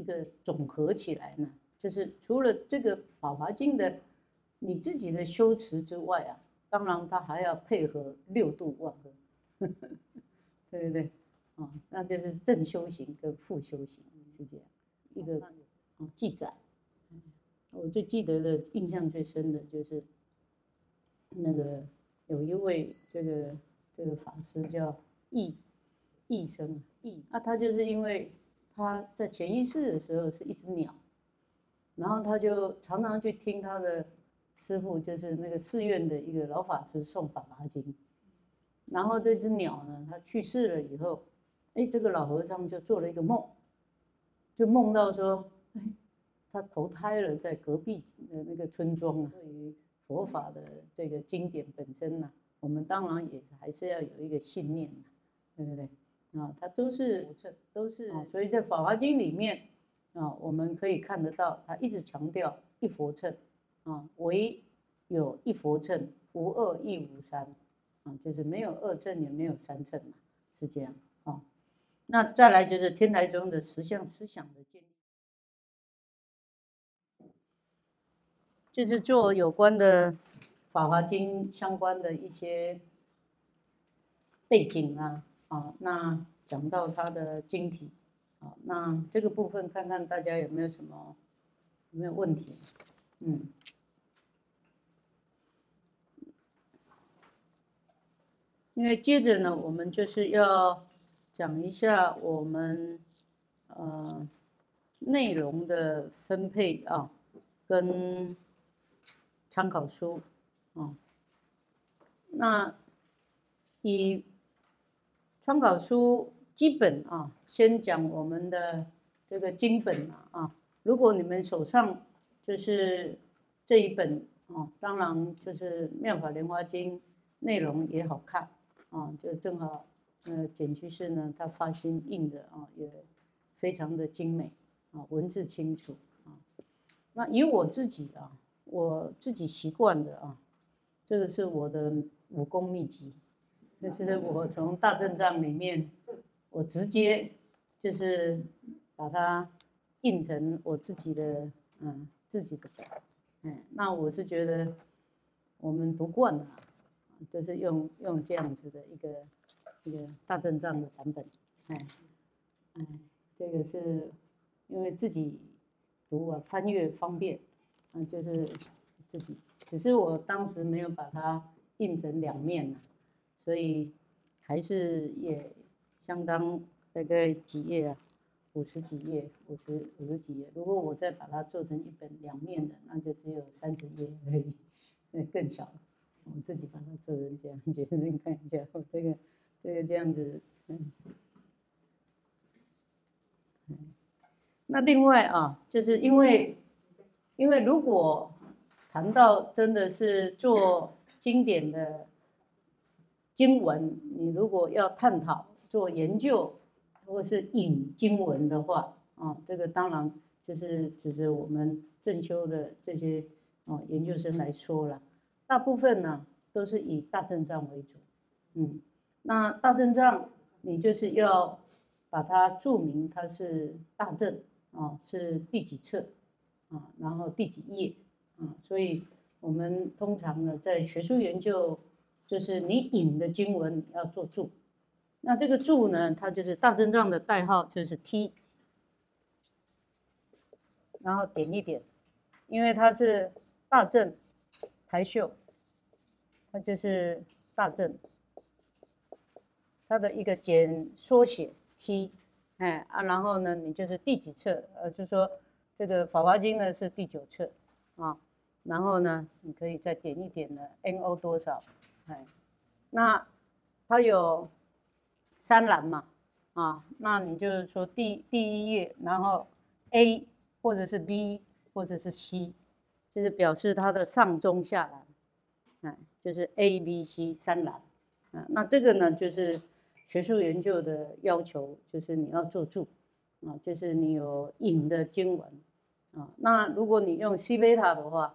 一个总合起来呢，就是除了这个《法华经》的你自己的修持之外啊，当然它还要配合六度万恶，对不对？啊，那就是正修行跟负修行是这样一个啊记载。我最记得的印象最深的就是那个有一位这个这个法师叫易易生易，那他就是因为他在潜意识的时候是一只鸟，然后他就常常去听他的师傅，就是那个寺院的一个老法师诵《法华经》，然后这只鸟呢，他去世了以后，哎，这个老和尚就做了一个梦，就梦到说，哎。他投胎了在隔壁的那个村庄啊。对于佛法的这个经典本身呢，我们当然也还是要有一个信念对不对？啊，它都是都是，所以在《法华经》里面啊，我们可以看得到，它一直强调一佛乘啊，唯有一佛乘，无二亦无三啊，就是没有二乘也没有三乘嘛，是这样啊。那再来就是天台宗的十相思想的建立。就是做有关的《法华经》相关的一些背景啊，啊，那讲到它的晶体，啊，那这个部分看看大家有没有什么有没有问题？嗯，因为接着呢，我们就是要讲一下我们呃内容的分配啊，跟。参考书，哦，那以参考书基本啊，先讲我们的这个经本啊啊。如果你们手上就是这一本啊，当然就是《妙法莲华经》，内容也好看啊，就正好呃简居士呢，他发心印的啊，也非常的精美啊，文字清楚啊。那以我自己啊。我自己习惯的啊，这个是我的武功秘籍，这是我从大正藏里面，我直接就是把它印成我自己的嗯自己的本，哎，那我是觉得我们不惯啊，就是用用这样子的一个一个大正藏的版本，哎哎，这个是因为自己读啊翻阅方便。嗯，就是自己，只是我当时没有把它印成两面所以还是也相当大概几页啊，五十几页，五十五十几页。如果我再把它做成一本两面的，那就只有三十页而已，那更少了。我自己把它做成这样，你看一下，我这个这个这样子，嗯，那另外啊，就是因为。因为如果谈到真的是做经典的经文，你如果要探讨做研究，或是引经文的话，啊，这个当然就是指着我们正修的这些啊研究生来说了。大部分呢都是以大正藏为主，嗯，那大正藏你就是要把它注明它是大正啊，是第几册。啊，然后第几页啊？所以我们通常呢，在学术研究，就是你引的经文你要做注。那这个注呢，它就是大正藏的代号，就是 T，然后点一点，因为它是大正台秀，它就是大正，它的一个简缩写 T，哎啊，然后呢，你就是第几册，呃，就说。这个《法华经》呢是第九册啊，然后呢，你可以再点一点的 NO 多少，那它有三栏嘛，啊，那你就是说第第一页，然后 A 或者是 B 或者是 C，就是表示它的上中下栏，哎，就是 A、B、C 三栏，啊，那这个呢就是学术研究的要求，就是你要做注，啊，就是你有引的经文。啊，那如果你用西贝塔的话，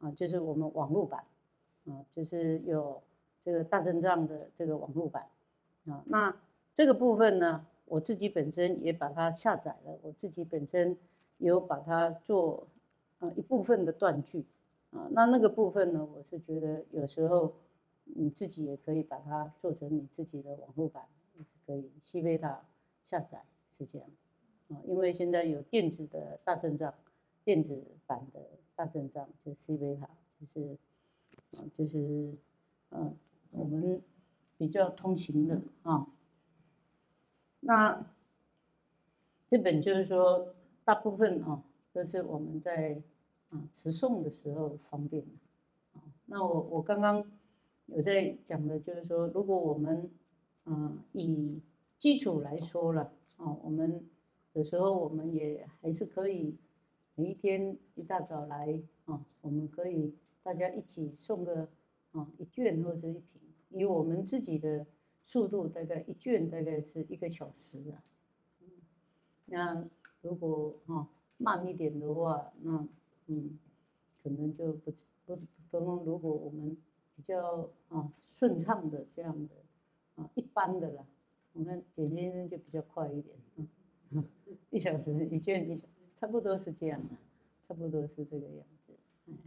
啊，就是我们网络版，啊，就是有这个大阵仗的这个网络版，啊，那这个部分呢，我自己本身也把它下载了，我自己本身有把它做啊一部分的断句啊，那那个部分呢，我是觉得有时候你自己也可以把它做成你自己的网络版，也是可以西贝塔下载是这样啊，因为现在有电子的大阵仗，电子版的大阵仗就是西贝塔，就是啊就是嗯我们比较通行的啊。那这本就是说，大部分啊都是我们在啊持诵的时候方便的啊。那我我刚刚有在讲的，就是说，如果我们啊以基础来说了啊，我们有时候我们也还是可以每一天一大早来啊，我们可以大家一起送个啊一卷或者一瓶，以我们自己的。速度大概一卷大概是一个小时啊，那如果哈慢一点的话，那嗯可能就不不不能。如果我们比较啊顺畅的这样的啊一般的啦，我看简先生就比较快一点，嗯，一小时一卷一小时，差不多是这样的，差不多是这个样子，嗯，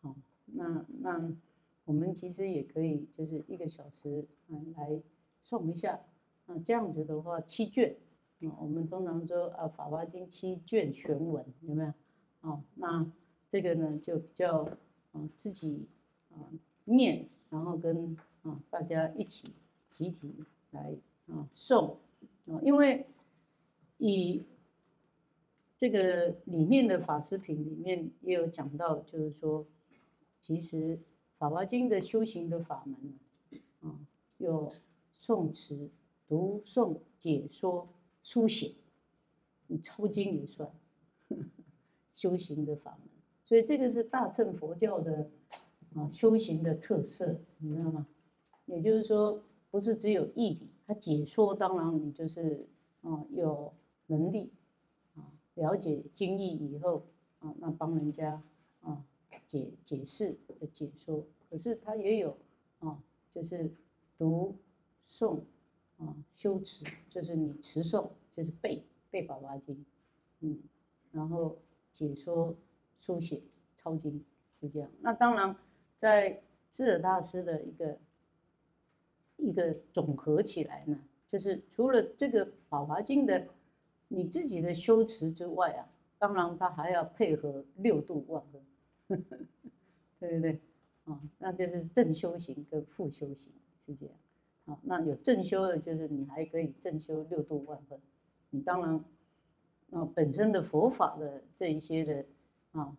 好，那那。我们其实也可以，就是一个小时，嗯，来送一下，啊，这样子的话，七卷，啊，我们通常说啊，《法华经》七卷全文，有没有？哦，那这个呢，就比较，啊，自己啊念，然后跟啊大家一起集体来啊诵，啊，因为以这个里面的法师品里面也有讲到，就是说，其实。《法华经》的修行的法门啊，有诵词、读诵、解说、书写，你抄经也算 修行的法门。所以这个是大乘佛教的啊修行的特色，你知道吗？也就是说，不是只有义理，他解说当然你就是啊有能力啊了解经义以后啊，那帮人家啊解解释的解说。可是他也有啊，就是读诵啊，修持，就是你持诵，就是背背《宝华经》，嗯，然后解说、书写、抄经是这样。那当然，在智尔大师的一个一个总合起来呢，就是除了这个《宝华经》的你自己的修持之外啊，当然他还要配合六度万呵，对不对？啊，那就是正修行跟负修行是这样。好，那有正修的，就是你还可以正修六度万分。你当然，啊，本身的佛法的这一些的啊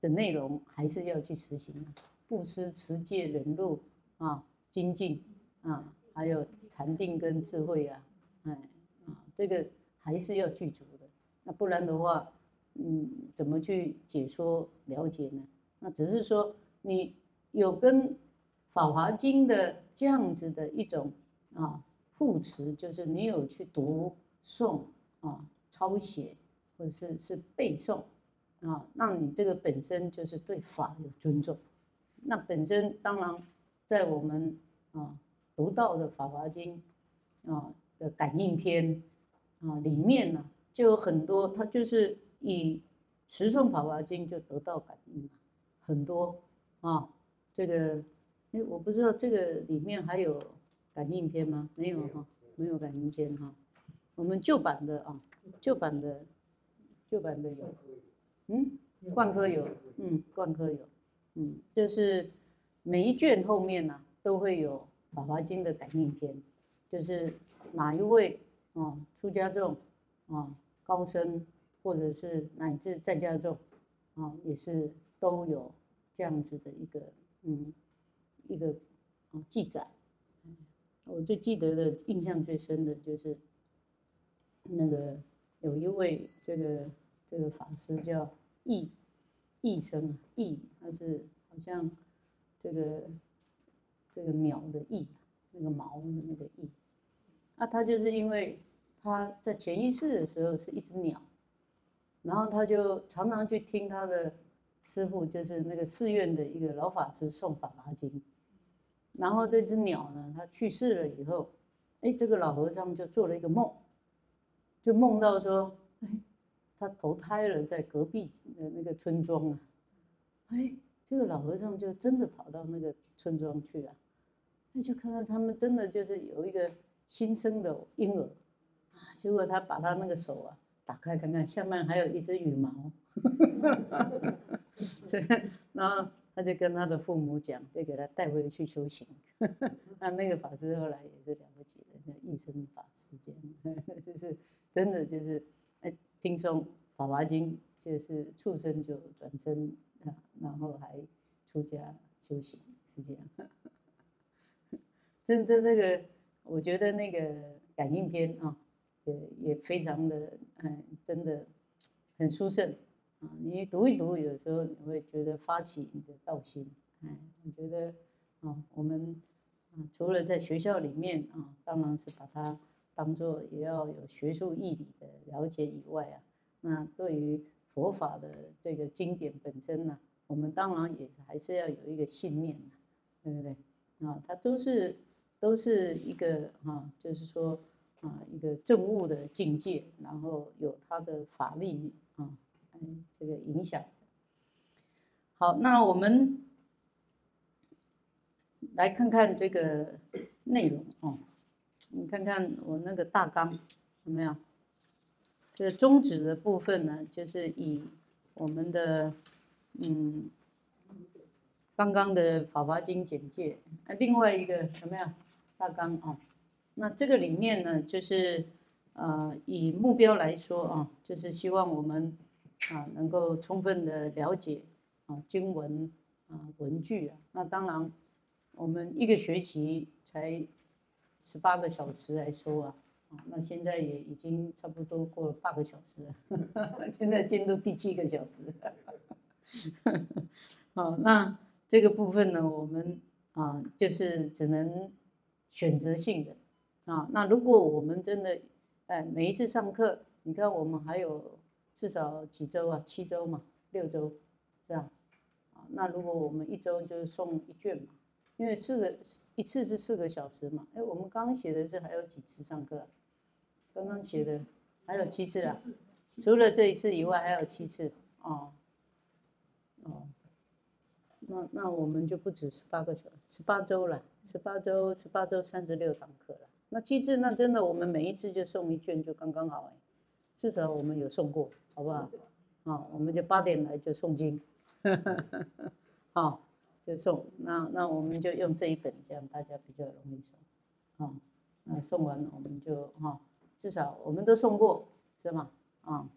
的内容，还是要去实行。布施、持戒、忍辱啊，精进啊，还有禅定跟智慧啊，哎啊，这个还是要具足的。那不然的话，嗯，怎么去解说了解呢？那只是说。你有跟《法华经》的这样子的一种啊护持，就是你有去读诵啊、抄写，或者是是背诵啊，那你这个本身就是对法有尊重。那本身当然在我们啊读到的《法华经》啊的感应篇啊里面呢，就有很多，它就是以持诵《法华经》就得到感应了很多。啊，这个，哎，我不知道这个里面还有感应篇吗？没有哈，没有感应篇哈。我们旧版的啊，旧版的，旧版的有，嗯，冠科有，嗯，冠科有，嗯，就是每一卷后面呢都会有《法华经》的感应篇，就是哪一位啊出家众啊高僧，或者是乃至在家众啊，也是都有。这样子的一个嗯一个啊记载，我最记得的印象最深的就是那个有一位这个这个法师叫易易生易，他是好像这个这个鸟的翼，那个毛的那个翼，那他就是因为他在潜意识的时候是一只鸟，然后他就常常去听他的。师傅就是那个寺院的一个老法师送《法华经》，然后这只鸟呢，它去世了以后，哎，这个老和尚就做了一个梦，就梦到说，哎，他投胎了在隔壁的那个村庄啊，哎，这个老和尚就真的跑到那个村庄去啊，那就看到他们真的就是有一个新生的婴儿啊，结果他把他那个手啊打开看看，下面还有一只羽毛，所以然后。他就跟他的父母讲，就给他带回去修行。那那个法师后来也是了不起的，叫一生法师这样，就是真的就是，哎，听说《法华经》就是畜生就转身啊，然后还出家修行，是这样。这这这个，我觉得那个感应篇啊，也也非常的，嗯，真的很殊胜。啊，你读一读，有时候你会觉得发起你的道心。哎，我觉得啊，我们啊，除了在学校里面啊，当然是把它当做也要有学术义理的了解以外啊，那对于佛法的这个经典本身呢，我们当然也还是要有一个信念，对不对？啊，它都是都是一个哈，就是说啊，一个正悟的境界，然后有它的法力。这个影响。好，那我们来看看这个内容哦。你看看我那个大纲有没有？这个宗旨的部分呢，就是以我们的嗯刚刚的《法华经》简介，那另外一个什么呀？大纲哦。那这个里面呢，就是呃以目标来说啊，就是希望我们。啊，能够充分的了解啊经文啊文句啊，那当然我们一个学期才十八个小时来说啊，啊那现在也已经差不多过了八个小时了，现在进入第七个小时，好，那这个部分呢，我们啊就是只能选择性的啊，那如果我们真的哎每一次上课，你看我们还有。至少几周啊？七周嘛，六周，是吧？啊，那如果我们一周就是送一卷嘛，因为四个一次是四个小时嘛。哎，我们刚刚写的是还有几次上课？刚刚写的还有七次啊？除了这一次以外，还有七次哦。哦，那那我们就不止十八个小时，十八周了，十八周，十八周三十六堂课了。那七次，那真的我们每一次就送一卷，就刚刚好哎。至少我们有送过。好不好？啊，我们就八点来就诵经，好，就送。那那我们就用这一本，这样大家比较容易送。啊，那送完我们就哈，至少我们都送过，是吗？啊，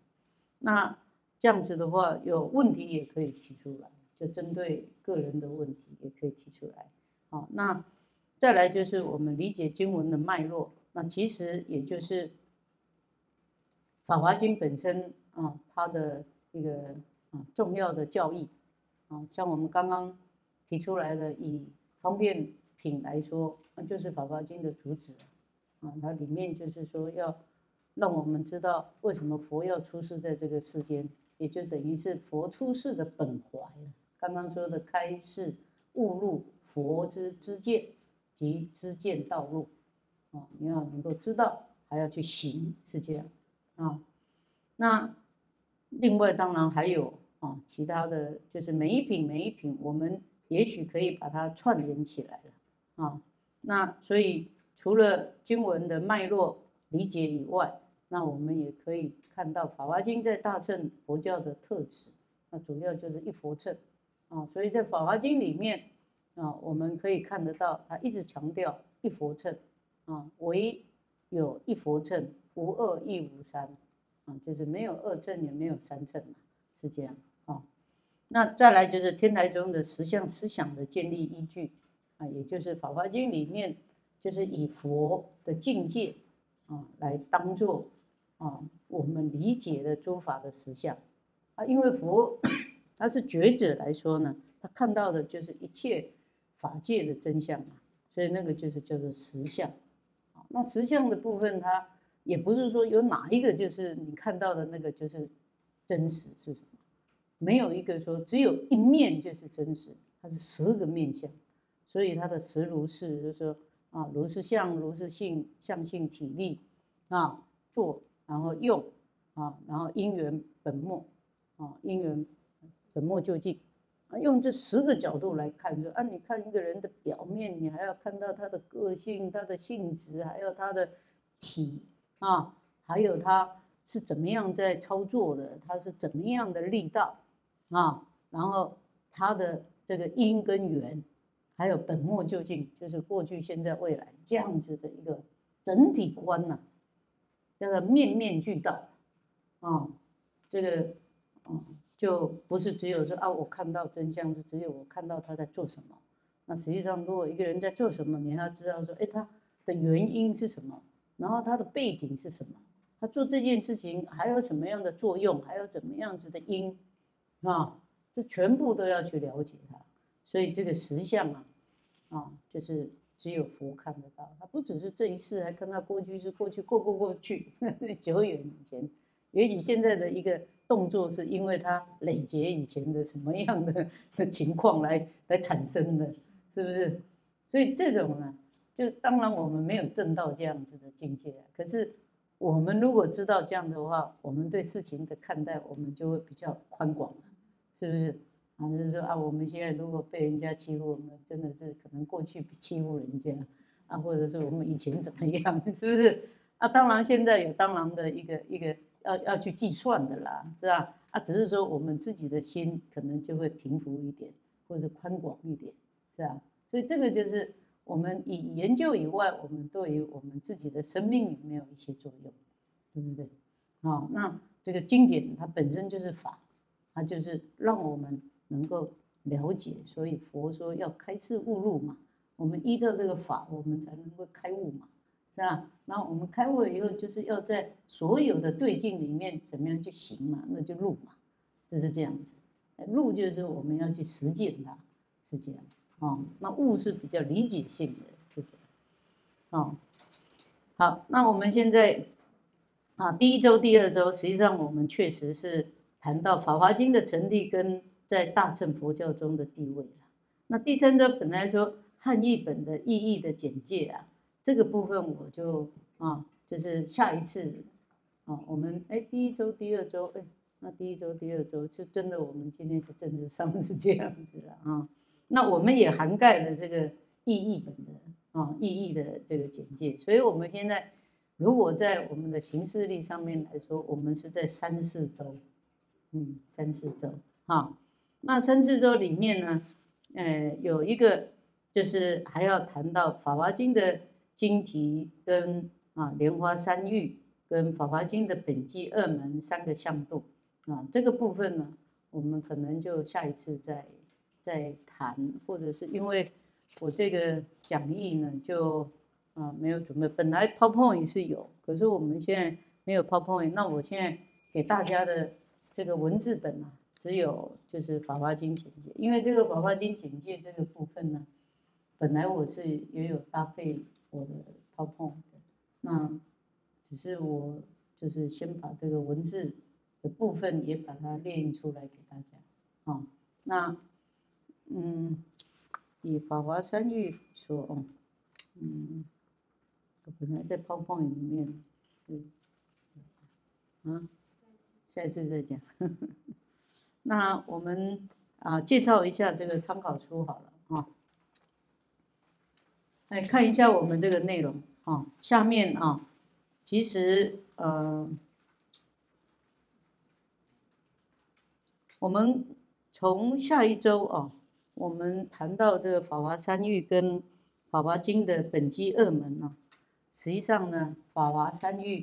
那这样子的话，有问题也可以提出来，就针对个人的问题也可以提出来。好，那再来就是我们理解经文的脉络，那其实也就是《法华经》本身。啊，它的一个啊重要的教义，啊，像我们刚刚提出来的，以方便品来说，就是《法华经》的主旨，啊，它里面就是说要让我们知道为什么佛要出世在这个世间，也就等于是佛出世的本怀刚刚说的开示悟入佛之知见及知见道路，啊，你要能够知道，还要去行，是这样，啊，那。另外，当然还有啊，其他的就是每一品每一品，我们也许可以把它串联起来了啊。那所以除了经文的脉络理解以外，那我们也可以看到《法华经》在大乘佛教的特质，那主要就是一佛乘啊。所以在《法华经》里面啊，我们可以看得到，它一直强调一佛乘啊，唯有一佛乘，无二亦无三。啊，就是没有二乘也没有三乘嘛，是这样啊。那再来就是天台宗的实相思想的建立依据啊，也就是《法华经》里面就是以佛的境界啊来当做啊我们理解的诸法的实相啊，因为佛他是觉者来说呢，他看到的就是一切法界的真相嘛，所以那个就是叫做实相啊。那实相的部分它。也不是说有哪一个就是你看到的那个就是真实是什么，没有一个说只有一面就是真实，它是十个面相，所以它的实如是就是说啊，如是相，如是性，相性体力啊，做然后用啊，然后因缘本末啊，因缘本末就近啊，用这十个角度来看，说啊，你看一个人的表面，你还要看到他的个性、他的性质，还有他的体啊，还有他是怎么样在操作的，他是怎么样的力道啊，然后他的这个因跟缘。还有本末究竟，就是过去、现在、未来这样子的一个整体观呐，叫做面面俱到啊。这个啊，就不是只有说啊，我看到真相是只有我看到他在做什么。那实际上，如果一个人在做什么，你要知道说，哎，他的原因是什么，然后他的背景是什么，他做这件事情还有什么样的作用，还有怎么样子的因啊，这全部都要去了解他。所以这个实相啊，啊，就是只有佛看得到。他不只是这一世，还看到过去是过去过过过去，久远以前。也许现在的一个动作，是因为他累劫以前的什么样的 的情况来来产生的，是不是？所以这种呢，就当然我们没有证到这样子的境界。可是我们如果知道这样的话，我们对事情的看待，我们就会比较宽广了，是不是？啊，就是说啊，我们现在如果被人家欺负，我们真的是可能过去欺负人家，啊，或者是我们以前怎么样，是不是？啊，当然现在有当然的一个一个要要去计算的啦，是吧？啊，只是说我们自己的心可能就会平伏一点，或者宽广一点，是吧？所以这个就是我们以研究以外，我们对于我们自己的生命有没有一些作用，对不对？啊，那这个经典它本身就是法，它就是让我们。能够了解，所以佛说要开示悟路嘛。我们依照这个法，我们才能够开悟嘛，是吧？那我们开悟了以后，就是要在所有的对境里面怎么样去行嘛？那就路嘛，就是这样子。路就是我们要去实践它，是这样。哦，那悟是比较理解性的，是这样。哦，好，那我们现在啊，第一周、第二周，实际上我们确实是谈到《法华经》的成立跟。在大乘佛教中的地位了。那第三周本来说汉译本的意义的简介啊，这个部分我就啊，就是下一次啊，我们哎第一周、第二周哎，那第一周、第二周是真的，我们今天是政治上是这样子了啊。那我们也涵盖了这个意义本的啊意义的这个简介，所以我们现在如果在我们的形式力上面来说，我们是在三四周，嗯，三四周哈。那三四周里面呢，呃，有一个就是还要谈到《法华经》的经题跟啊莲花三玉跟《法华经》的本纪二门三个向度啊，这个部分呢，我们可能就下一次再在谈，或者是因为我这个讲义呢就啊没有准备，本来 PowerPoint 是有，可是我们现在没有 PowerPoint，那我现在给大家的这个文字本啊。只有就是《法华经》简介，因为这个《法华经》简介这个部分呢，本来我是也有搭配我的 PowerPoint 的，那只是我就是先把这个文字的部分也把它列印出来给大家，啊，那嗯，以法华三句说，哦，嗯，我本来在泡泡里面，嗯，啊，下一次再讲。那我们啊，介绍一下这个参考书好了啊，来看一下我们这个内容啊。下面啊，其实呃，我们从下一周啊，我们谈到这个《法华三喻》跟《法华经》的本机二门呢，实际上呢，《法华三喻》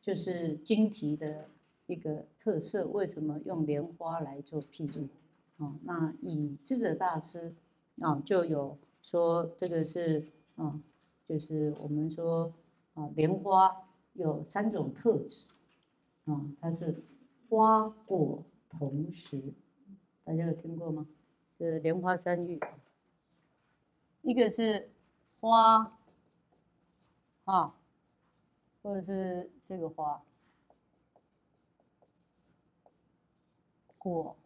就是经题的。一个特色，为什么用莲花来做譬喻？啊，那以智者大师啊，就有说这个是啊，就是我们说啊，莲花有三种特质啊，它是花果同时，大家有听过吗？是莲花三玉，一个是花啊，或者是这个花。果，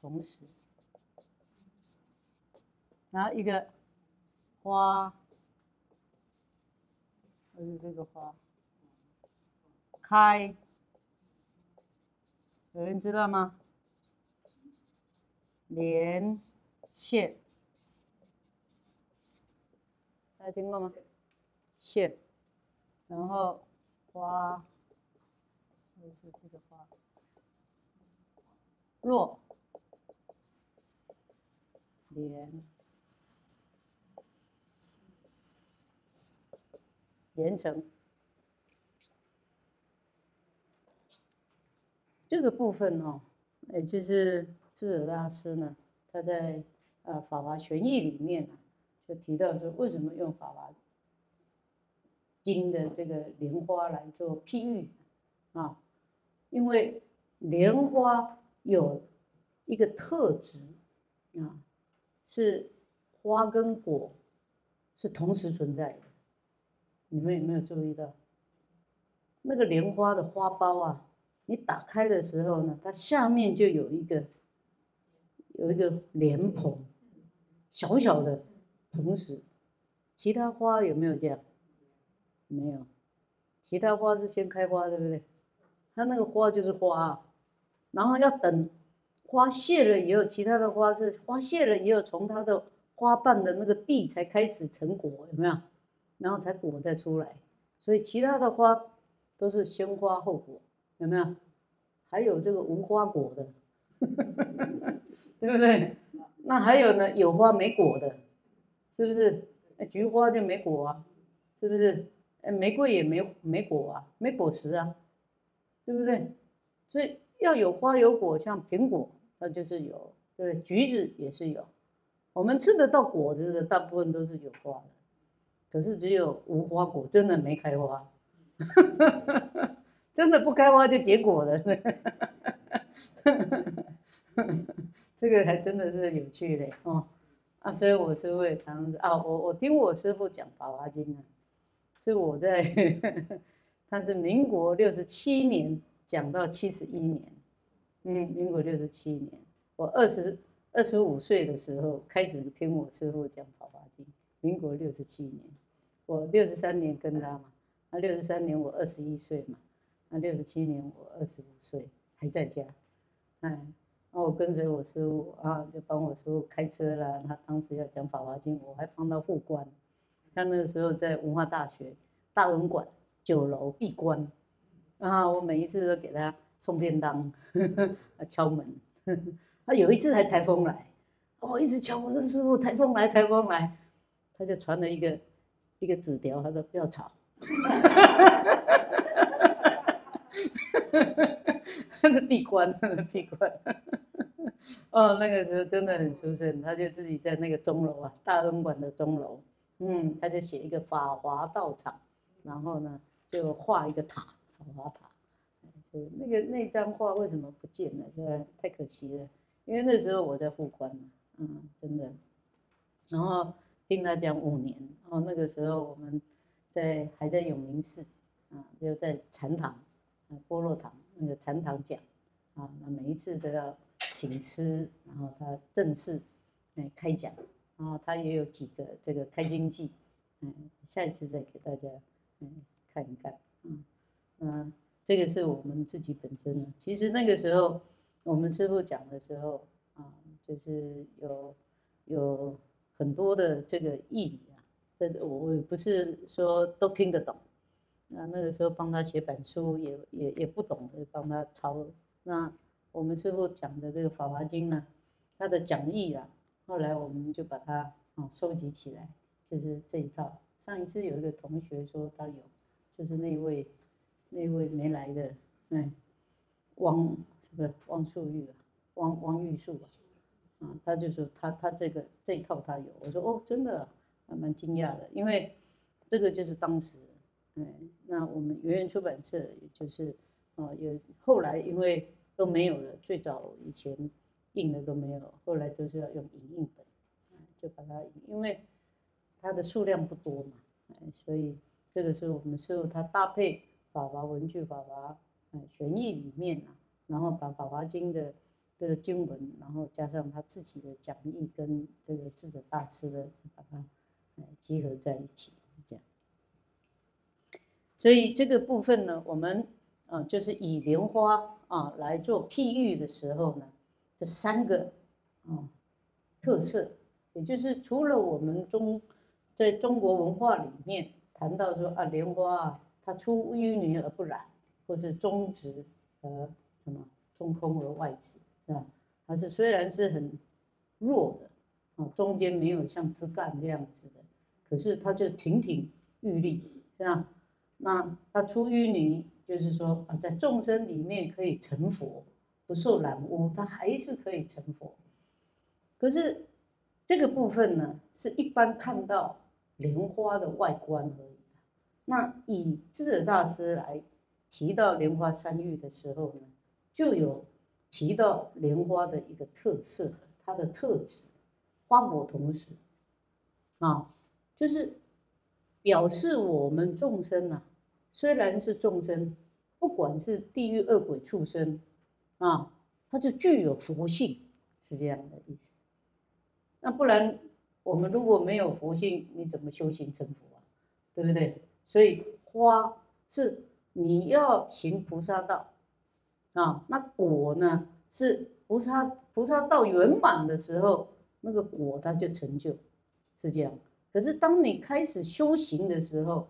同时，然后一个花，还是这个花，开，有人知道吗？连线，大家听过吗？线，然后花，就是这个花，落，连。连成。这个部分哦，也就是智者大师呢，他在呃《法华玄义》里面呢，就提到说，为什么用《法华经》的这个莲花来做譬喻啊？因为莲花有一个特质啊，是花跟果是同时存在的。你们有没有注意到，那个莲花的花苞啊？你打开的时候呢，它下面就有一个有一个莲蓬，小小的。同时，其他花有没有这样？没有，其他花是先开花，对不对？它那个花就是花，然后要等花谢了以后，其他的花是花谢了以后，从它的花瓣的那个蒂才开始成果，有没有？然后才果再出来，所以其他的花都是先花后果，有没有？还有这个无花果的，对不对？那还有呢，有花没果的，是不是？菊花就没果啊，是不是？哎，玫瑰也没没果啊，没果实啊，对不对？所以要有花有果，像苹果，那就是有，对，橘子也是有，我们吃得到果子的，大部分都是有花的。可是只有无花果，真的没开花，真的不开花就结果了，这个还真的是有趣的哦。啊，所以我师傅也常啊，我我听我师傅讲《法华经》啊，是我在，他是民国六十七年讲到七十一年，嗯，民国六十七年，我二十二十五岁的时候开始听我师傅讲《法华经》。民国六十七年，我六十三年跟他嘛，那六十三年我二十一岁嘛，那六十七年我二十五岁还在家，哎，那我跟随我师傅啊，就帮我师傅开车啦。他当时要讲《法华经》，我还帮他护关。他那个时候在文化大学大文馆九楼闭关，啊，我每一次都给他送便当，敲门。他有一次还台风来，我一直敲，我说师傅台风来，台风来。他就传了一个一个纸条，他说不要吵，闭关，那 个闭关，哦，那个时候真的很出声，他就自己在那个钟楼啊，大恩馆的钟楼，嗯，他就写一个法华道场，然后呢就画一个塔，法华塔，就那个那张画为什么不见了？对，太可惜了，因为那时候我在护关嘛，嗯，真的，然后。听他讲五年，然后那个时候我们在还在永明寺，啊，就在禅堂，啊，波洛堂那个禅堂讲，啊，那每一次都要请师，然后他正式哎开讲，然后他也有几个这个开经记，嗯，下一次再给大家嗯看一看，嗯嗯，这个是我们自己本身的。其实那个时候我们师傅讲的时候，啊，就是有有。很多的这个义理啊，这我我不是说都听得懂，那那个时候帮他写本书也也也不懂，就帮他抄。那我们师傅讲的这个《法华经》呢，他的讲义啊，后来我们就把它啊收集起来，就是这一套。上一次有一个同学说他有，就是那位那位没来的，嗯，汪是不是汪素玉啊？汪汪玉树啊？啊，他就说他他这个这一套他有，我说哦，真的，还蛮惊讶的，因为这个就是当时，嗯，那我们圆圆出版社就是，啊，有后来因为都没有了，最早以前印的都没有，后来都是要用影印本，就把它，因为它的数量不多嘛，所以这个是我们师傅他搭配法华文具法华嗯玄义里面啊，然后把法华经的。这个经文，然后加上他自己的讲义跟这个智者大师的，把它集合在一起，所以这个部分呢，我们啊，就是以莲花啊来做譬喻的时候呢，这三个啊特色，也就是除了我们中在中国文化里面谈到说啊，莲花啊，它出淤泥而不染，或是中直而什么中空而外直，是吧？它是虽然是很弱的啊，中间没有像枝干这样子的，可是它就亭亭玉立，是吧？那他出淤泥，就是说啊，在众生里面可以成佛，不受染污，他还是可以成佛。可是这个部分呢，是一般看到莲花的外观而已。那以智者大师来提到莲花三玉的时候呢，就有提到莲花的一个特色，它的特质，花果同时啊，就是表示我们众生啊。虽然是众生，不管是地狱恶鬼畜生，啊，他就具有佛性，是这样的意思。那不然，我们如果没有佛性，你怎么修行成佛啊？对不对？所以花是你要行菩萨道，啊，那果呢是菩萨菩萨道圆满的时候，那个果它就成就，是这样。可是当你开始修行的时候，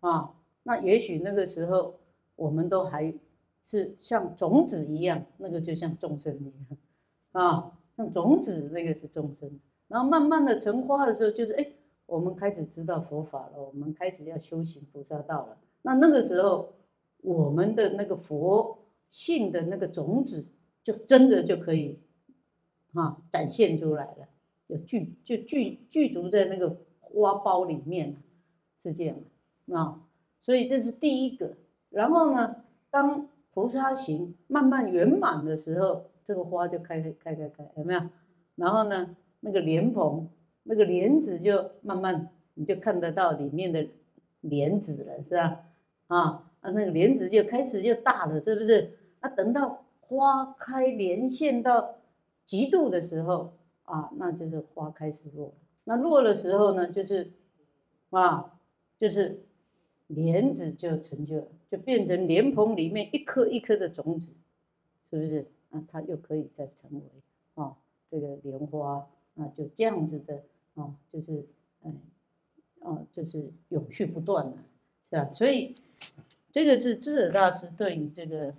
啊。那也许那个时候，我们都还是像种子一样，那个就像众生一样，啊，像种子那个是众生。然后慢慢的成花的时候，就是哎，我们开始知道佛法了，我们开始要修行菩萨道了。那那个时候，我们的那个佛性的那个种子，就真的就可以啊展现出来了，就具就具具足在那个花苞里面，是这样啊。所以这是第一个，然后呢，当菩萨行慢慢圆满的时候，这个花就开开开开开，有没有？然后呢，那个莲蓬，那个莲子就慢慢你就看得到里面的莲子了，是吧？啊啊，那个莲子就开始就大了，是不是？那等到花开连线到极度的时候啊，那就是花开始落。那落的时候呢，就是啊，就是。莲子就成就了，就变成莲蓬里面一颗一颗的种子，是不是啊？它又可以再成为啊这个莲花啊，就这样子的啊，就是嗯啊，就是永续不断的，是吧？所以这个是智者大师对于这个《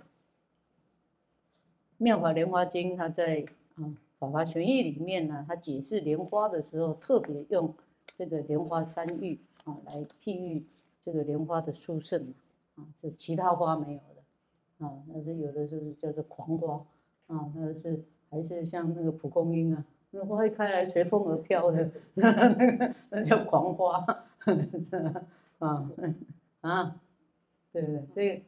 妙法莲花经》，他在啊《法华玄义》里面呢，他解释莲花的时候，特别用这个莲花三玉啊来譬喻。这个莲花的殊胜啊，是其他花没有的啊，那是有的就是叫做狂花啊，那是还是像那个蒲公英啊，那花一开来随风而飘的，那个那叫狂花啊啊，对不对？这个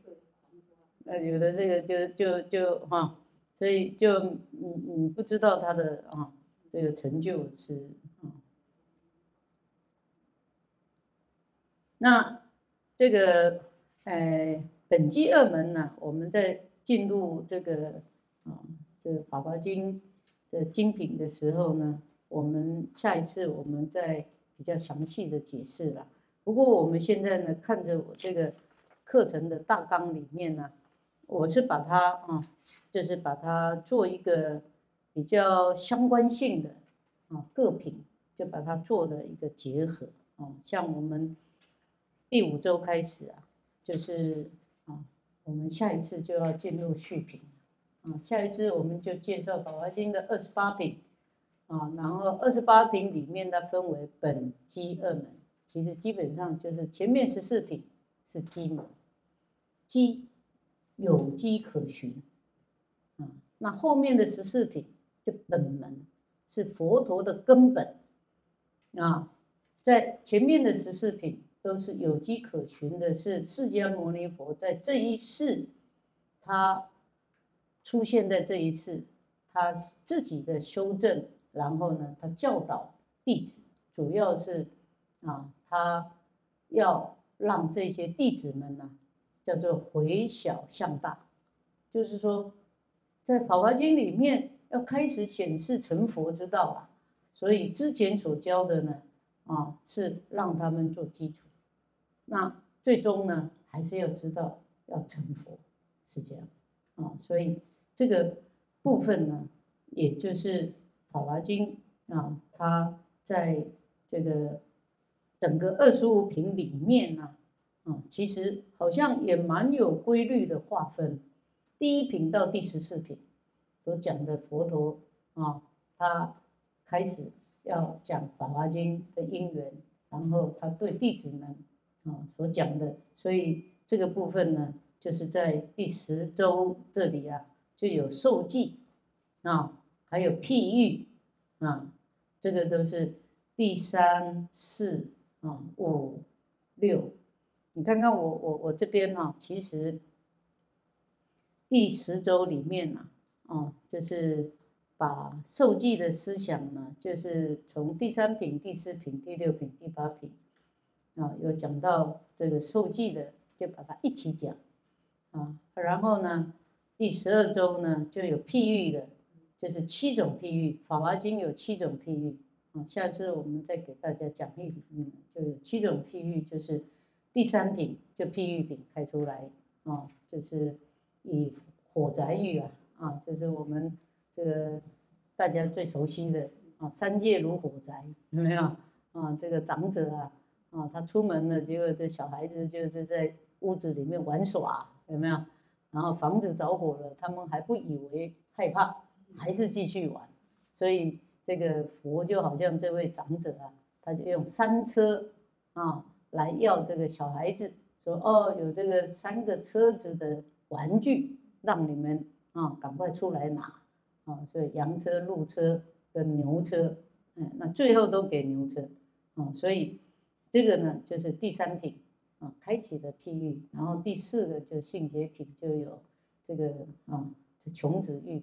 那有的这个就就就哈，所以就你你不知道他的啊这个成就是啊，那。这个，呃，本机二门呢，我们在进入这个啊，这个《法华经》的精品的时候呢，我们下一次我们再比较详细的解释了。不过我们现在呢，看着我这个课程的大纲里面呢，我是把它啊，就是把它做一个比较相关性的啊各品，就把它做的一个结合啊，像我们。第五周开始啊，就是啊，我们下一次就要进入续品啊，下一次我们就介绍《宝华经》的二十八品啊，然后二十八品里面它分为本机二门，其实基本上就是前面十四品是机门，机有机可循，那后面的十四品就本门，是佛陀的根本啊，在前面的十四品。都是有迹可循的，是释迦牟尼佛在这一世，他出现在这一世，他自己的修正，然后呢，他教导弟子，主要是啊，他要让这些弟子们呢，叫做回小向大，就是说，在《法华经》里面要开始显示成佛之道啊，所以之前所教的呢。啊，是让他们做基础。那最终呢，还是要知道要成佛，是这样啊。所以这个部分呢，也就是《法华经》啊，它在这个整个二十五品里面呢，啊，其实好像也蛮有规律的划分。第一品到第十四品，所讲的佛陀啊，他开始要讲《法华经》的因缘，然后他对弟子们啊所讲的，所以这个部分呢，就是在第十周这里啊，就有受记啊，还有譬喻啊，这个都是第三、四啊、五、六。你看看我我我这边哈，其实。第十周里面呢，哦，就是把受记的思想呢，就是从第三品、第四品、第六品、第八品，啊，有讲到这个受记的，就把它一起讲，啊，然后呢，第十二周呢就有譬喻的，就是七种譬喻，《法华经》有七种譬喻，啊，下次我们再给大家讲义里面就有七种譬喻，就是第三品就譬喻品开出来，啊，就是。以火宅喻啊，啊，就是我们这个大家最熟悉的啊，三界如火宅，有没有啊？这个长者啊，啊，他出门了，结果这小孩子就是在屋子里面玩耍，有没有？然后房子着火了，他们还不以为害怕，还是继续玩。所以这个佛就好像这位长者啊，他就用三车啊来要这个小孩子，说哦，有这个三个车子的。玩具让你们啊赶快出来拿啊！所以羊车、鹿车跟牛车，嗯，那最后都给牛车啊。所以这个呢就是第三品啊，开启的譬喻。然后第四个就性结品就有这个啊，这穷子玉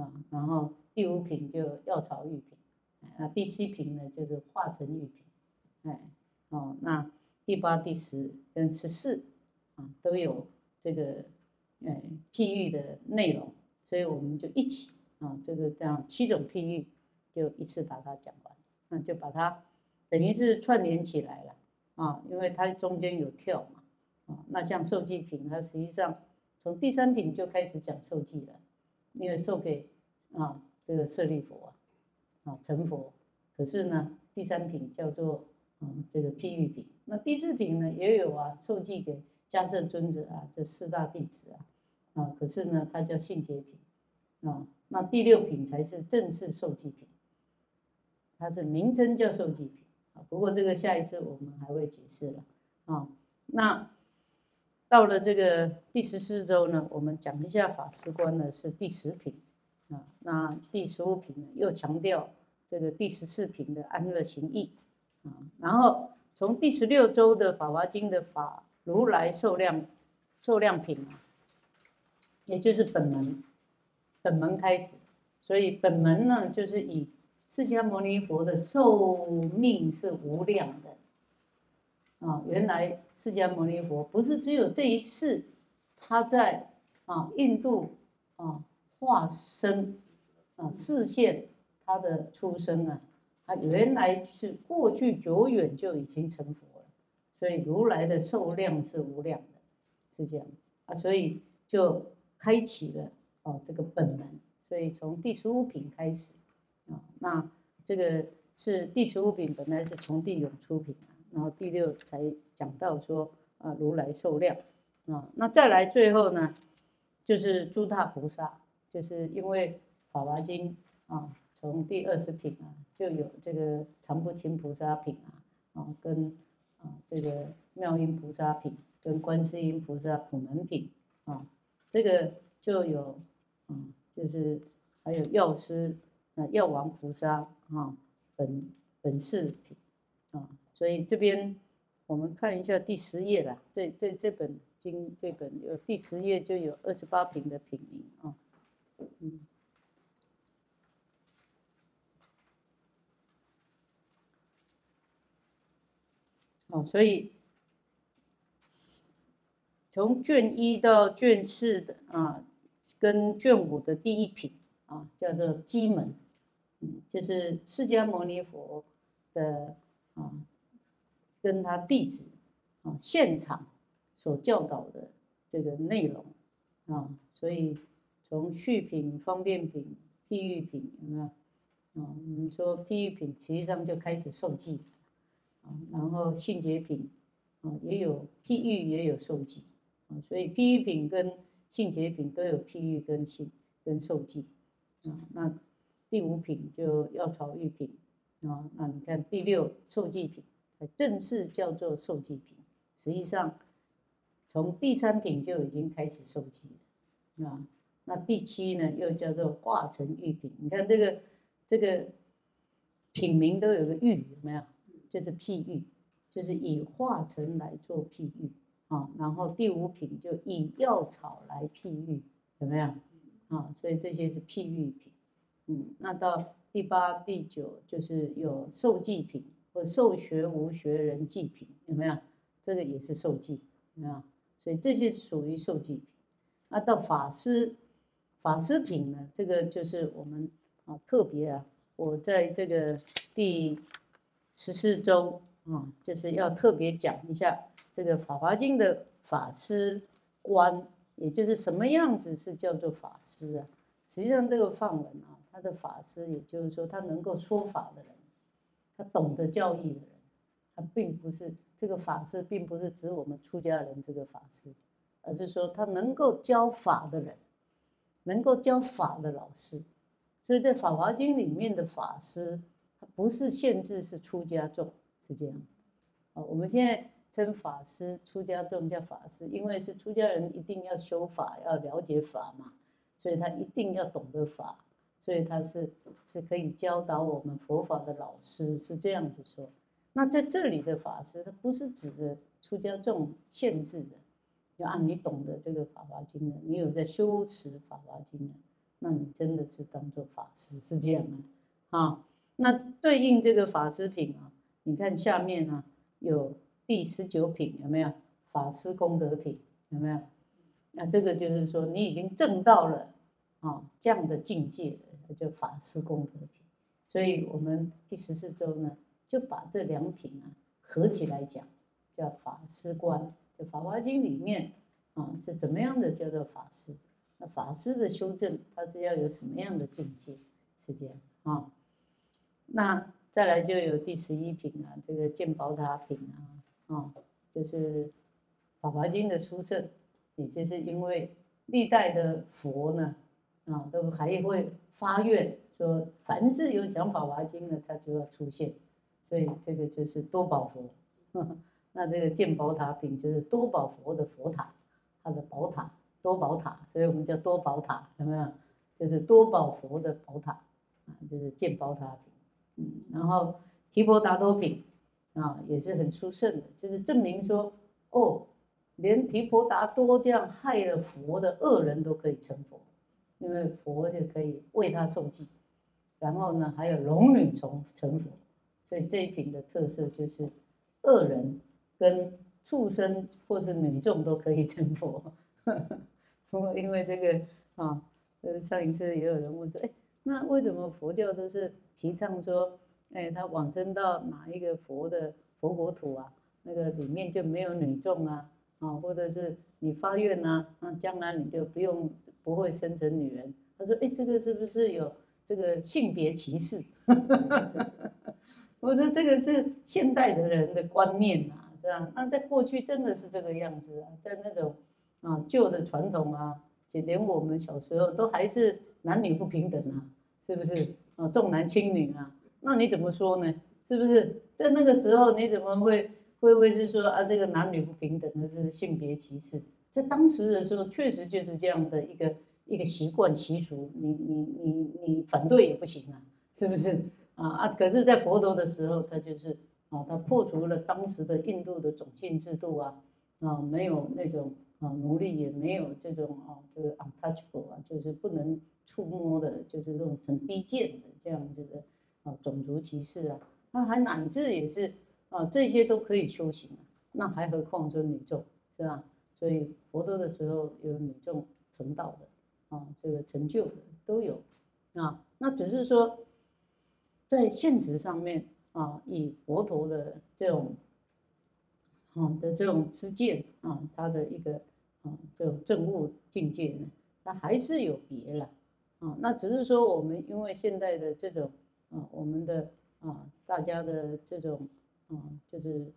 啊。然后第五品就药草玉品，啊，第七品呢就是化成玉品，哎，哦，那第八、第十跟十四啊都有这个。哎，譬喻的内容，所以我们就一起啊，这个这样七种譬喻，就一次把它讲完，那就把它等于是串联起来了啊，因为它中间有跳嘛啊，那像受记品，它实际上从第三品就开始讲受记了，因为授给啊这个舍利佛啊啊成佛，可是呢第三品叫做嗯这个譬喻品，那第四品呢也有啊受记给。迦摄尊者啊，这四大弟子啊，啊，可是呢，他叫性结品，啊，那第六品才是正式受记品，他是名称叫受记品啊。不过这个下一次我们还会解释了啊。那到了这个第十四周呢，我们讲一下法师观呢是第十品啊。那第十五品呢又强调这个第十四品的安乐行义啊。然后从第十六周的法华经的法。如来受量，受量品，也就是本门，本门开始，所以本门呢，就是以释迦牟尼佛的寿命是无量的啊。原来释迦牟尼佛不是只有这一世，他在啊印度啊化身啊视现他的出生啊，他原来是过去久远就已经成佛。所以如来的受量是无量的，是这样啊，所以就开启了哦这个本门，所以从第十五品开始啊，那这个是第十五品本来是从地涌出品然后第六才讲到说啊如来受量啊，那再来最后呢，就是诸大菩萨，就是因为法华经啊，从第二十品啊就有这个常不轻菩萨品啊啊跟。这个妙音菩萨品跟观世音菩萨普门品啊，这个就有，嗯，就是还有药师啊药王菩萨啊本本事品啊，所以这边我们看一下第十页了，这这这本经这本有第十页就有二十八品的品名啊，嗯。所以从卷一到卷四的啊，跟卷五的第一品啊，叫做基门，嗯，就是释迦牟尼佛的啊跟他弟子啊现场所教导的这个内容啊，所以从续品、方便品、譬喻品有没有？啊，我们说譬喻品实际上就开始受记啊，然后性解品啊也有譬喻也有受记啊，所以譬喻品跟性解品都有譬喻跟性跟受记啊，那第五品就药草喻品啊，那你看第六受记品，正式叫做受记品，实际上从第三品就已经开始受记了啊，那第七呢又叫做化成喻品，你看这个。这个品名都有个喻，有没有？就是譬喻，就是以化成来做譬喻啊。然后第五品就以药草来譬喻，有没有？啊，所以这些是譬喻品。嗯，那到第八、第九就是有受祭品或受学无学人祭品，有没有？这个也是受祭，有没有？所以这些属于受祭品。那到法师，法师品呢？这个就是我们。啊，特别啊，我在这个第十四周啊，就是要特别讲一下这个《法华经》的法师观，也就是什么样子是叫做法师啊？实际上，这个梵文啊，他的法师，也就是说他能够说法的人，他懂得教义的人，他并不是这个法师，并不是指我们出家人这个法师，而是说他能够教法的人，能够教法的老师。所以在《法华经》里面的法师，不是限制是出家众，是这样。啊，我们现在称法师、出家众叫法师，因为是出家人一定要修法，要了解法嘛，所以他一定要懂得法，所以他是是可以教导我们佛法的老师，是这样子说。那在这里的法师，他不是指的出家众限制的，就啊，你懂得这个《法华经》的，你有在修持《法华经》的。那你真的是当做法师是这样吗？啊，那对应这个法师品啊，你看下面啊有第十九品有没有？法师功德品有没有？那这个就是说你已经证到了啊这样的境界，叫法师功德品。所以我们第十四周呢就把这两品啊合起来讲，叫法师观。就《法华经》里面啊是怎么样的叫做法师？那法师的修正，他是要有什么样的境界？是这样啊。那再来就有第十一品啊，这个鉴宝塔品啊，啊，就是《法华经》的书证，也就是因为历代的佛呢，啊，都还会发愿说，凡是有讲《法华经》的，他就要出现，所以这个就是多宝佛。那这个鉴宝塔品就是多宝佛的佛塔，它的宝塔。多宝塔，所以我们叫多宝塔，有没有？就是多宝佛的宝塔啊，就是建宝塔品。嗯，然后提婆达多品啊，也是很殊胜的，就是证明说，哦，连提婆达多这样害了佛的恶人都可以成佛，因为佛就可以为他受记。然后呢，还有龙女从成佛，所以这一品的特色就是恶人跟畜生或是女众都可以成佛。不过因为这个啊，呃，上一次也有人问说，哎，那为什么佛教都是提倡说，哎，他往生到哪一个佛的佛国土啊，那个里面就没有女众啊，啊，或者是你发愿呐，那将来你就不用不会生成女人。他说，哎，这个是不是有这个性别歧视？我说这个是现代的人的观念啊，这样？那在过去真的是这个样子啊，在那种。啊，旧的传统啊，且连我们小时候都还是男女不平等啊，是不是？啊，重男轻女啊，那你怎么说呢？是不是？在那个时候，你怎么会会不会是说啊，这个男女不平等的是性别歧视？在当时的时候，确实就是这样的一个一个习惯习俗，你你你你反对也不行啊，是不是？啊啊，可是，在佛陀的时候，他就是啊，他破除了当时的印度的种姓制度啊，啊，没有那种。啊，奴隶也没有这种啊，这个 untouchable 啊，就是不能触摸的，就是这种很低贱的这样子的啊，种族歧视啊，那还乃至也是啊，这些都可以修行，那还何况说女众是吧？所以佛陀的时候有女众成道的啊，这个成就的都有啊，那只是说在现实上面啊，以佛陀的这种啊的这种知见啊，他的一个啊这种证悟境界呢，那还是有别了啊。那只是说我们因为现在的这种啊，我们的啊大家的这种啊，就是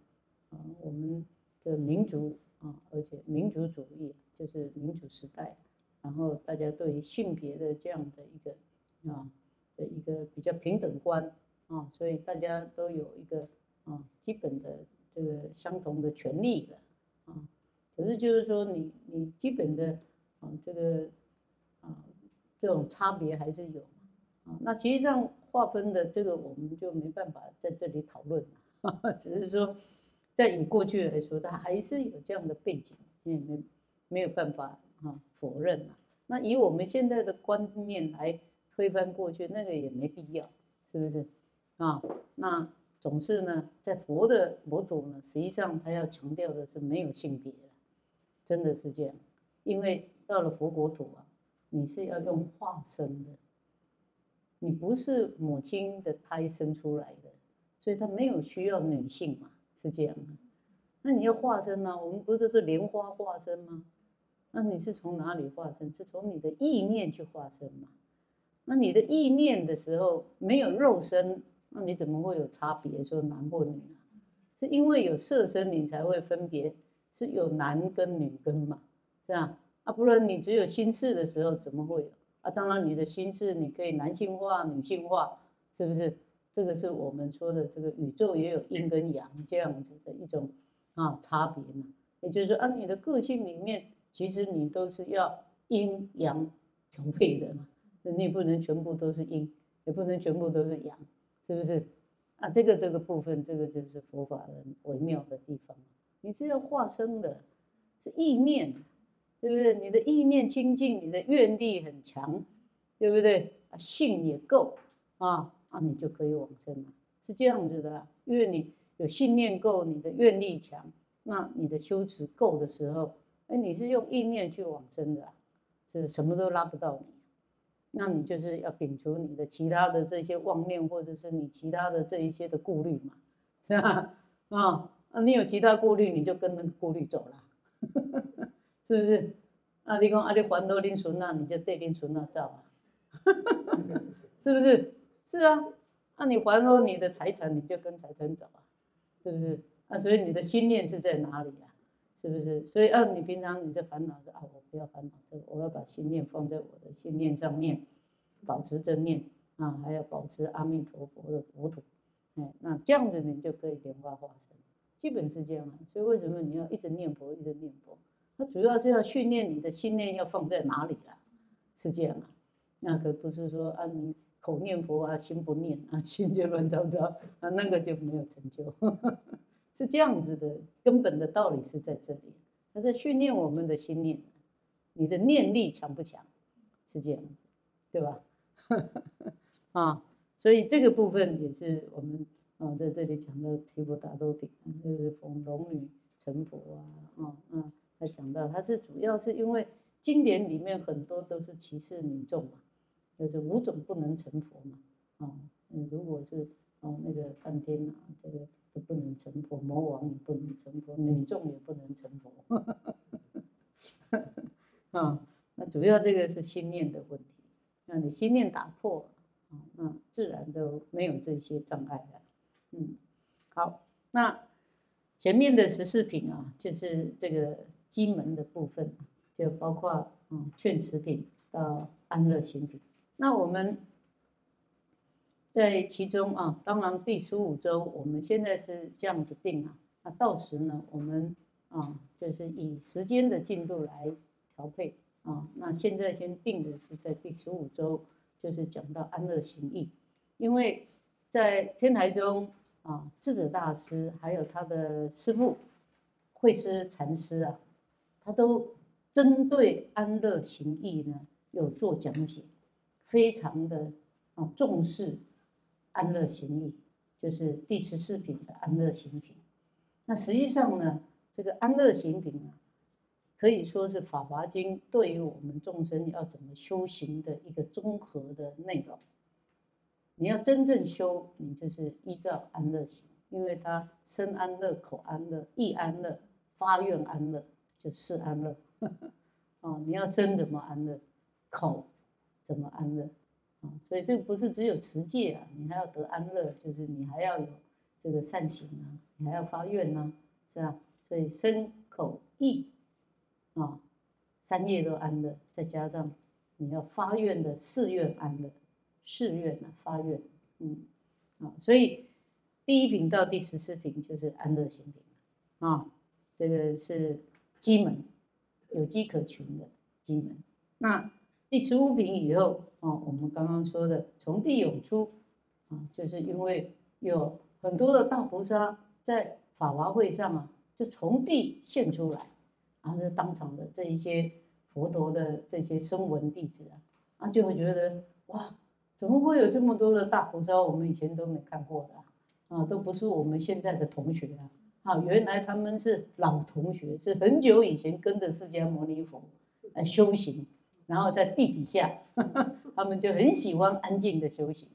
啊我们的民族啊，而且民族主义就是民主时代，然后大家对于性别的这样的一个啊的一个比较平等观啊，所以大家都有一个啊基本的。这个相同的权利的啊，可是就是说你你基本的啊这个这种差别还是有啊。那其实上划分的这个我们就没办法在这里讨论了，只是说在以过去来说，它还是有这样的背景，也没没有办法啊否认啊。那以我们现在的观念来推翻过去，那个也没必要，是不是啊？那。总是呢，在佛的佛土呢，实际上他要强调的是没有性别真的是这样。因为到了佛国土啊，你是要用化身的，你不是母亲的胎生出来的，所以他没有需要女性嘛，是这样的。那你要化身呢？我们不都是莲花化身吗？那你是从哪里化身？是从你的意念去化身嘛？那你的意念的时候没有肉身。那你怎么会有差别？说男或女啊？是因为有色身，你才会分别是有男跟女根嘛，是吧？不然你只有心事的时候怎么会有？啊，当然你的心事你可以男性化、女性化，是不是？这个是我们说的这个宇宙也有阴跟阳这样子的一种啊差别嘛。也就是说，啊，你的个性里面其实你都是要阴阳 调配的嘛，你不能全部都是阴，也不能全部都是阳。是不是啊？这个这个部分，这个就是佛法的微妙的地方。你是要化生的，是意念，对不对？你的意念清净，你的愿力很强，对不对？啊，信也够啊啊，你就可以往生了。是这样子的，因为你有信念够，你的愿力强，那你的修持够的时候，哎，你是用意念去往生的，是什么都拉不到你。那你就是要摒除你的其他的这些妄念，或者是你其他的这一些的顾虑嘛，是吧？啊啊，你有其他顾虑，你就跟那个顾虑走了，是不是？啊，你讲啊，你还多拎孙那，你就对拎孙那造啊，是不是？是啊，那你还多你的财产，你就跟财产走啊，是不是？啊，所以你的心念是在哪里啊？是不是？所以，啊，你平常你这烦恼是啊，我不要烦恼这个，我要把心念放在我的心念上面，保持正念啊，还要保持阿弥陀佛的国土，哎，那这样子你就可以莲花化身，基本是这样啊。所以为什么你要一直念佛，一直念佛？它主要是要训练你的心念要放在哪里啊？是这样啊，那可不是说啊，你口念佛啊，心不念啊，心就乱糟糟啊，那个就没有成就。是这样子的，根本的道理是在这里，他在训练我们的心念，你的念力强不强？是这样，对吧？啊，所以这个部分也是我们啊在这里讲的提婆达多品，就是逢龙女成佛啊，啊啊，他讲到他是主要是因为经典里面很多都是歧视女众嘛，就是五种不能成佛嘛，啊，如果是哦那个梵天啊这个。都不能成佛，魔王也不能成佛，女众也不能成佛。啊，那主要这个是心念的问题。那你心念打破，啊，那自然都没有这些障碍了。嗯，好，那前面的十四品啊，就是这个金门的部分，就包括嗯劝持品到安乐行品。那我们。在其中啊，当然第十五周我们现在是这样子定啊，那到时呢，我们啊就是以时间的进度来调配啊。那现在先定的是在第十五周，就是讲到安乐行义，因为在天台中啊，智者大师还有他的师父慧师禅师啊，他都针对安乐行义呢有做讲解，非常的啊重视。安乐行义就是第十四品的安乐行品。那实际上呢，这个安乐行品啊，可以说是《法华经》对于我们众生要怎么修行的一个综合的内容。你要真正修，你就是依照安乐行。因为它身安乐、口安乐、意安乐、发愿安乐，就四安乐。哦，你要身怎么安乐，口怎么安乐啊？所以这个不是只有持戒啊，你还要得安乐，就是你还要有这个善行啊，你还要发愿呢，是吧？所以身口意啊，三业都安乐，再加上你要发愿的誓愿安乐，誓愿啊发愿，嗯，啊，所以第一品到第十四品就是安乐行品啊，这个是基门。有迹可循的机门。那第十五品以后哦，我们刚刚说的从地涌出啊，就是因为有很多的大菩萨在法华会上啊，就从地现出来，啊，是当场的这一些佛陀的这些声闻弟子啊，啊，就会觉得哇，怎么会有这么多的大菩萨？我们以前都没看过的啊，都不是我们现在的同学啊。啊，原来他们是老同学，是很久以前跟着释迦牟尼佛来修行，然后在地底下，他们就很喜欢安静的修行，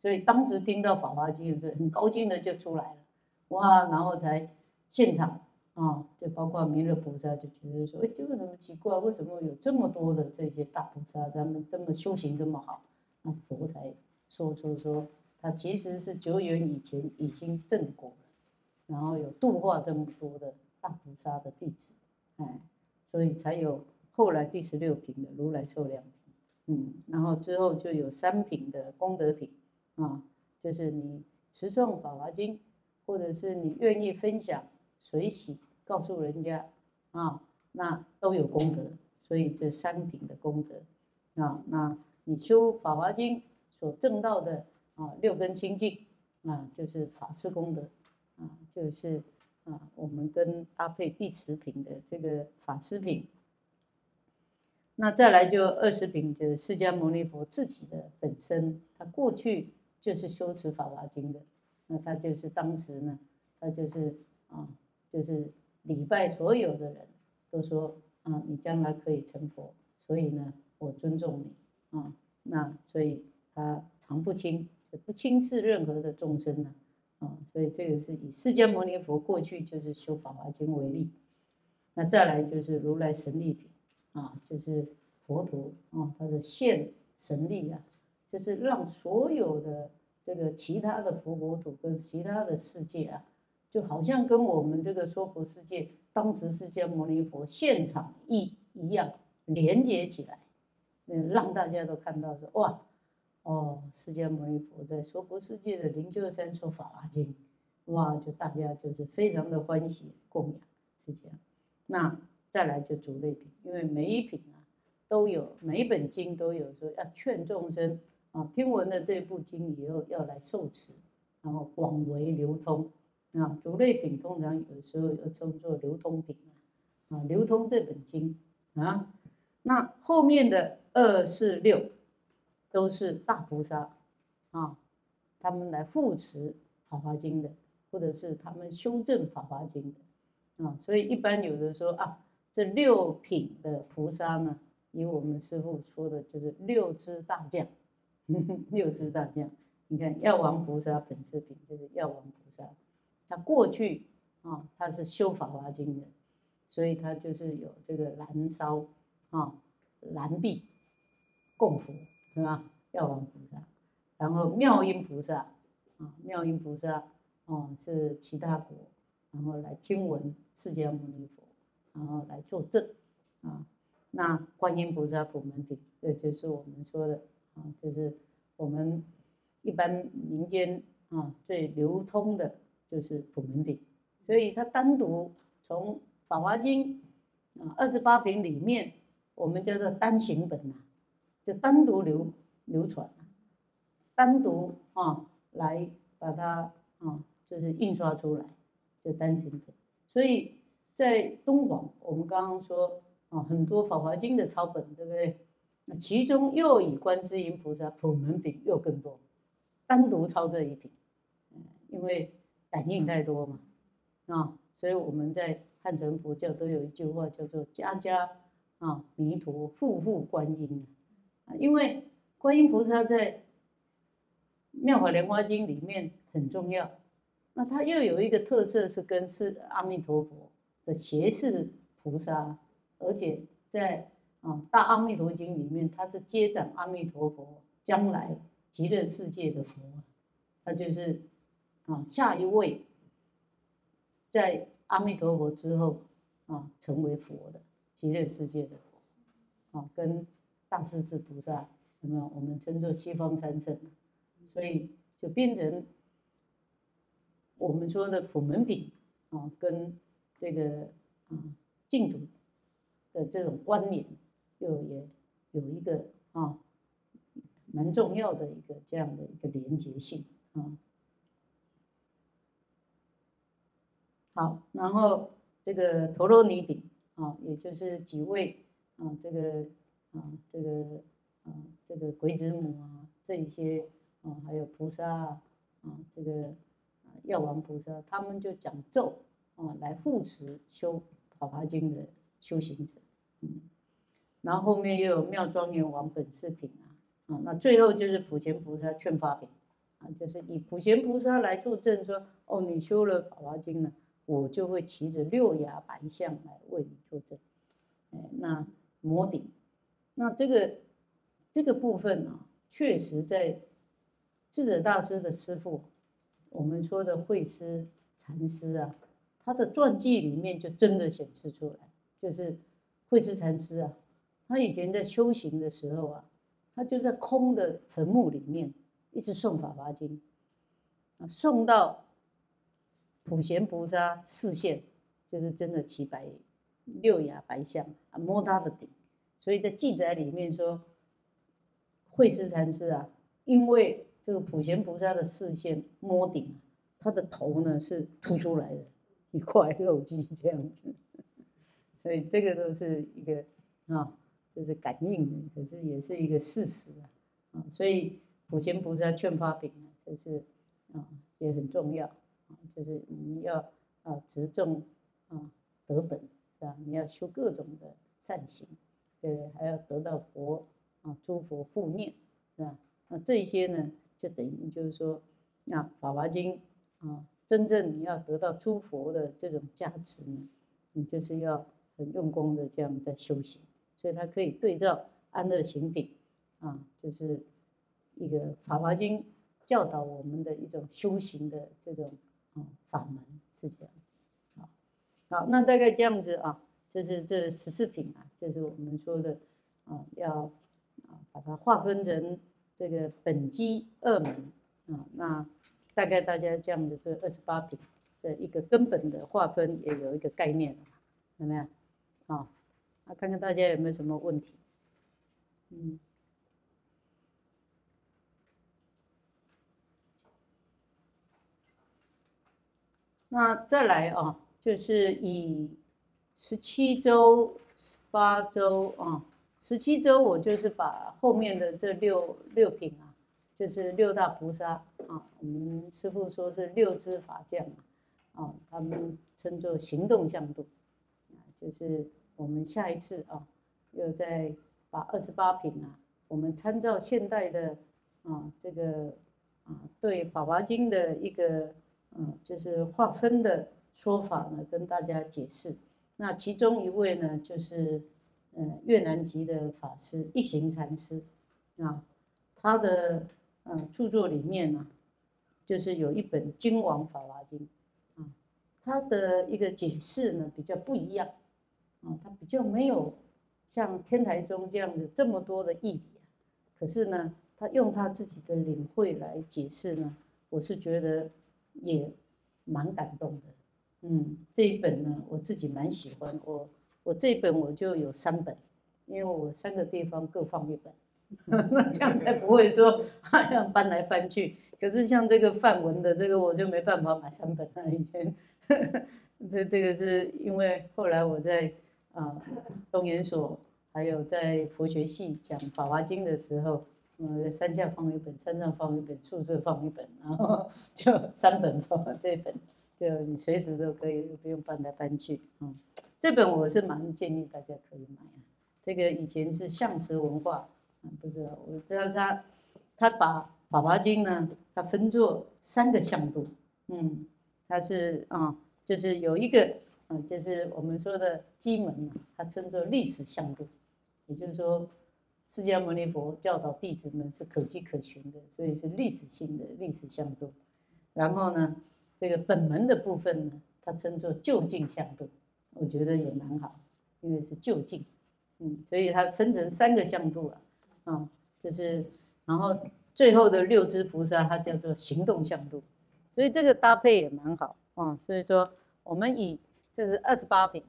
所以当时听到《法华经》就很高兴的就出来了，哇，然后才现场啊，就包括弥勒菩萨就觉得说，哎，这个怎么奇怪？为什么有这么多的这些大菩萨，他们这么修行这么好？那佛才说出说，他其实是久远以前已经证果。然后有度化这么多的大菩萨的弟子，哎，所以才有后来第十六品的如来寿量品，嗯，然后之后就有三品的功德品，啊，就是你持诵法华经，或者是你愿意分享随喜告诉人家，啊，那都有功德，所以这三品的功德，啊，那你修法华经所证到的啊六根清净，啊，就是法师功德。就是啊，我们跟搭配第十品的这个法师品，那再来就二十品，就是释迦牟尼佛自己的本身，他过去就是修持法华经的，那他就是当时呢，他就是啊，就是礼拜所有的人都说啊，你将来可以成佛，所以呢，我尊重你啊，那所以他常不轻，就不轻视任何的众生呢。啊所以这个是以释迦牟尼佛过去就是修法华经为例，那再来就是如来神力啊，就是佛陀啊，他的现神力啊，就是让所有的这个其他的佛国土跟其他的世界啊，就好像跟我们这个娑婆世界当时释迦牟尼佛现场一一样连接起来，嗯，让大家都看到说哇。哦，释迦牟尼佛在娑婆世界的灵鹫山说法华经，哇，就大家就是非常的欢喜供养，是这样。那再来就主类品，因为每一品啊都有，每一本经都有说要劝众生啊，听闻了这部经以后要来受持，然后广为流通啊。主类品通常有时候又称作流通品啊，流通这本经啊。那后面的二四六。都是大菩萨啊，他们来护持《法华经》的，或者是他们修正《法华经》的啊，所以一般有的说啊，这六品的菩萨呢，以我们师父说的，就是六支大将，六支大将。你看药王菩萨本师品就是药王菩萨，他过去啊，他是修《法华经》的，所以他就是有这个燃烧啊，燃臂供佛。是吧？药王菩萨，然后妙音菩萨，啊，妙音菩萨，哦，是其他国，然后来听闻释迦牟尼佛，然后来作证，啊，那观音菩萨普门品，这就是我们说的，啊，就是我们一般民间啊最流通的，就是普门品，所以它单独从法华经啊二十八品里面，我们叫做单行本呐。就单独流流传，单独啊来把它啊就是印刷出来，就单行本。所以在敦煌，我们刚刚说啊很多《法华经》的抄本，对不对？那其中又以观世音菩萨普门品又更多，单独抄这一品，嗯，因为感应太多嘛，啊，所以我们在汉传佛教都有一句话叫做“家家啊弥陀，户户观音”。因为观音菩萨在《妙法莲华经》里面很重要，那它又有一个特色是跟是阿弥陀佛的胁侍菩萨，而且在啊大阿弥陀经里面，它是接掌阿弥陀佛将来极乐世界的佛，他就是啊下一位在阿弥陀佛之后啊成为佛的极乐世界的佛，啊跟大势至菩萨那么？我们称作西方三圣，所以就变成。我们说的普门品啊，跟这个啊净土的这种关联，又也有一个啊蛮重要的一个这样的一个连结性啊。好，然后这个陀罗尼顶啊，也就是几位啊这个啊这个啊这个鬼子母啊这一些啊，还有菩萨啊啊这个。药王菩萨，他们就讲咒啊，来护持修《法华经》的修行者，嗯，然后后面又有妙庄严王本事品啊，啊，那最后就是普贤菩萨劝发品啊，就是以普贤菩萨来作证说，哦，你修了《法华经》呢，我就会骑着六牙白象来为你作证，哎，那摩顶，那这个这个部分啊，确实在智者大师的师父。我们说的慧师禅师啊，他的传记里面就真的显示出来，就是慧师禅师啊，他以前在修行的时候啊，他就在空的坟墓里面一直诵《法华经》，啊，诵到普贤菩萨视线，就是真的齐白六牙白象啊，摸他的顶，所以在记载里面说，慧师禅师啊，因为这个普贤菩萨的视线摸顶，他的头呢是凸出来的，一块肉肌这样子，所以这个都是一个啊，就是感应的，可是也是一个事实啊，啊，所以普贤菩萨劝发饼呢，就是啊也很重要啊，就是你要啊执重啊得本是吧？你要修各种的善行，对？还要得到佛啊诸佛护念是吧？那这些呢？就等于就是说，那《法华经》啊，真正你要得到诸佛的这种加持呢，你就是要很用功的这样在修行，所以它可以对照安乐行品啊，就是一个《法华经》教导我们的一种修行的这种啊法门是这样子。好，好，那大概这样子啊，就是这十四品啊，就是我们说的啊，要啊把它划分成。这个本基二门啊，那大概大家这样子对二十八品的一个根本的划分也有一个概念了，有没有？啊，那看看大家有没有什么问题？嗯，那再来啊，就是以十七周、十八周啊。十七周，我就是把后面的这六六品啊，就是六大菩萨啊，我们师父说是六支法将啊，他们称作行动向度啊，就是我们下一次啊，又再把二十八品啊，我们参照现代的啊这个啊对《法华经》的一个嗯就是划分的说法呢，跟大家解释。那其中一位呢，就是。嗯，越南籍的法师一行禅师，啊，他的嗯著作里面呢，就是有一本《经王法华经》，啊，他的一个解释呢比较不一样，啊，他比较没有像天台宗这样子这么多的义理，可是呢，他用他自己的领会来解释呢，我是觉得也蛮感动的，嗯，这一本呢，我自己蛮喜欢我。我这一本我就有三本，因为我三个地方各放一本，那这样才不会说还要搬来搬去。可是像这个范文的这个，我就没办法买三本了。以前，这这个是因为后来我在啊东研所，还有在佛学系讲《法华经》的时候，嗯，山下放一本，山上放一本，宿舍放一本，然后 就三本放这本，就你随时都可以，不用搬来搬去，嗯。这本我是蛮建议大家可以买啊。这个以前是象辞文化啊，不知道我知道他他把《宝宝经》呢，它分作三个向度，嗯，它是啊，就是有一个啊，就是我们说的基门嘛，它称作历史向度，也就是说，释迦牟尼佛教导弟子们是可稽可循的，所以是历史性的历史向度。然后呢，这个本门的部分呢，它称作就近相度，我觉得也蛮好，因为是就近，嗯，所以它分成三个向度啊，啊，就是然后。最后的六支菩萨，它叫做行动向度，所以这个搭配也蛮好啊。所以说，我们以这是二十八品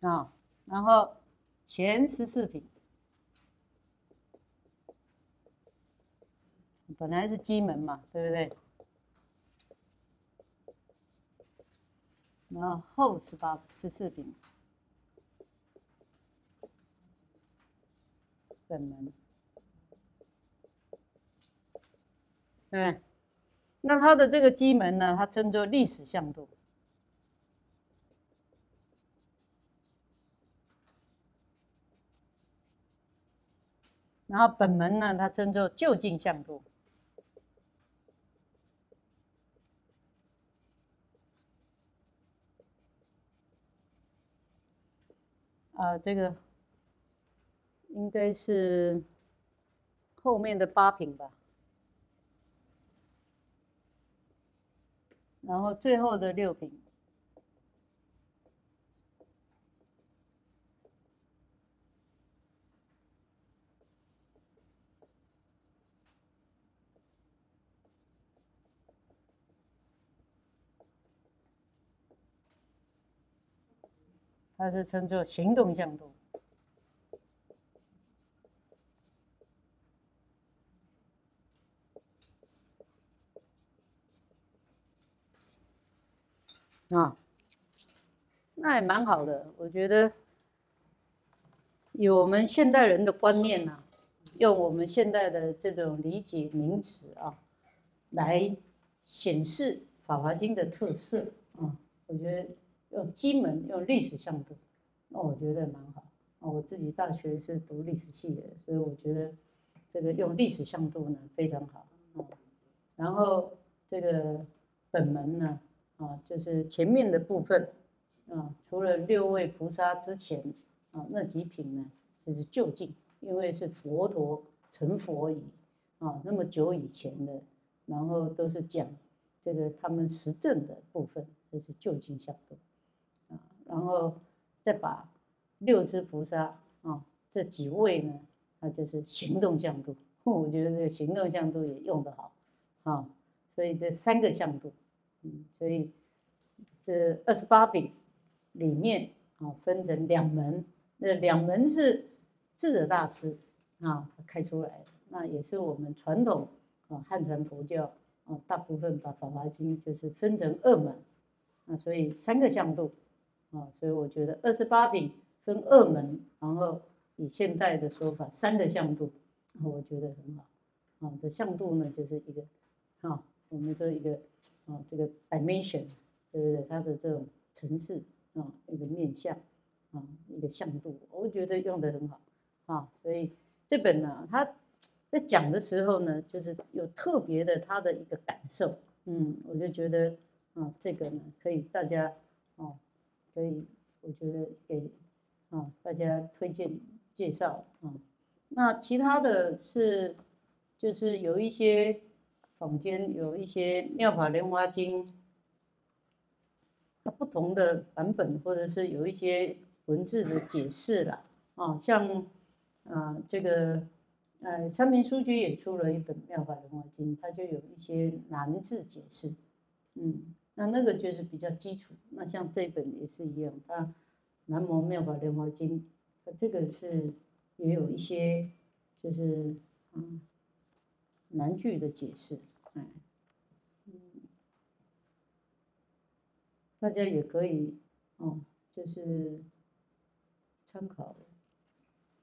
啊，然后前十四品本来是基门嘛，对不对？然后后十八十四品本门，对，那它的这个基门呢，它称作历史向度，然后本门呢，它称作就近向度。啊，这个应该是后面的八品吧，然后最后的六品，它是称作行动向度啊，那也蛮好的。我觉得以我们现代人的观念呢，用我们现代的这种理解名词啊，来显示《法华经》的特色啊，我觉得。用金门用历史向度，那我觉得蛮好。啊，我自己大学是读历史系的，所以我觉得这个用历史向度呢非常好。啊，然后这个本门呢，啊，就是前面的部分，啊，除了六位菩萨之前，啊，那几品呢，就是就近，因为是佛陀成佛以，啊，那么久以前的，然后都是讲这个他们实证的部分，就是就近向度。然后再把六支菩萨啊这几位呢，那就是行动向度。我觉得这个行动向度也用得好啊。所以这三个向度，嗯，所以这二十八品里面啊分成两门，那两门是智者大师啊开出来的，那也是我们传统啊汉传佛教啊大部分把《法华经》就是分成二门啊，所以三个向度。啊，所以我觉得二十八品分二门，然后以现代的说法，三的向度，我觉得很好。啊，这向度呢，就是一个，啊，我们说一个，啊，这个 dimension，对不对？它的这种层次，啊，一个面相，啊，一个向度，我觉得用的很好。啊，所以这本呢，他在讲的时候呢，就是有特别的他的一个感受。嗯，我就觉得，啊，这个呢，可以大家，哦。所以我觉得给啊大家推荐介绍啊，那其他的是就是有一些坊间有一些妙法莲华经，它不同的版本或者是有一些文字的解释了啊，像啊这个呃昌明书局也出了一本妙法莲华经，它就有一些难字解释，嗯。那那个就是比较基础，那像这一本也是一样，它《南无妙法莲华经》，它这个是也有一些就是嗯难句的解释，哎，嗯，大家也可以哦，就是参考，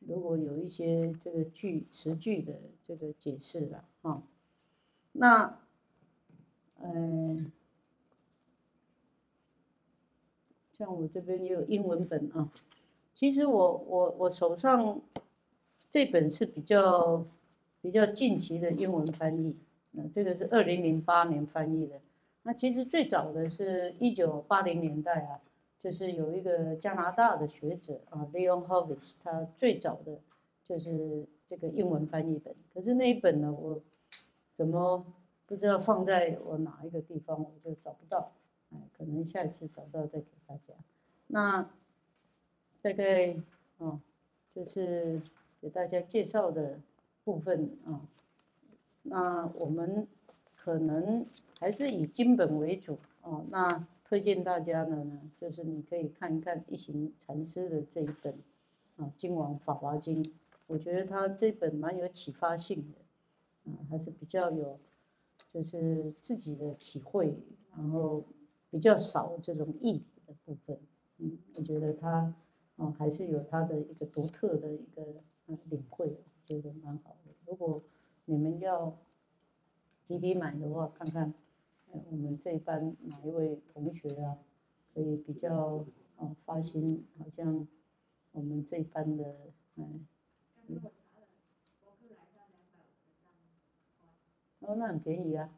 如果有一些这个句词句的这个解释了啊，那嗯。像我这边也有英文本啊，其实我我我手上这本是比较比较近期的英文翻译，那这个是二零零八年翻译的。那其实最早的是一九八零年代啊，就是有一个加拿大的学者啊，Leon Horvis，他最早的就是这个英文翻译本。可是那一本呢，我怎么不知道放在我哪一个地方，我就找不到。哎，可能下一次找到再给大家。那大概哦，就是给大家介绍的部分啊。那我们可能。还是以经本为主哦。那推荐大家的呢，就是你可以看一看一行禅师的这一本啊《经王法华经》，我觉得他这本蛮有启发性的，啊，还是比较有就是自己的体会，然后比较少这种义理的部分。嗯，我觉得他哦还是有他的一个独特的一个领会，觉得蛮好的。如果你们要集体买的话，看看。我们这一班哪一位同学啊，可以比较哦发心？好像我们这班的，嗯，哦，那很便宜啊，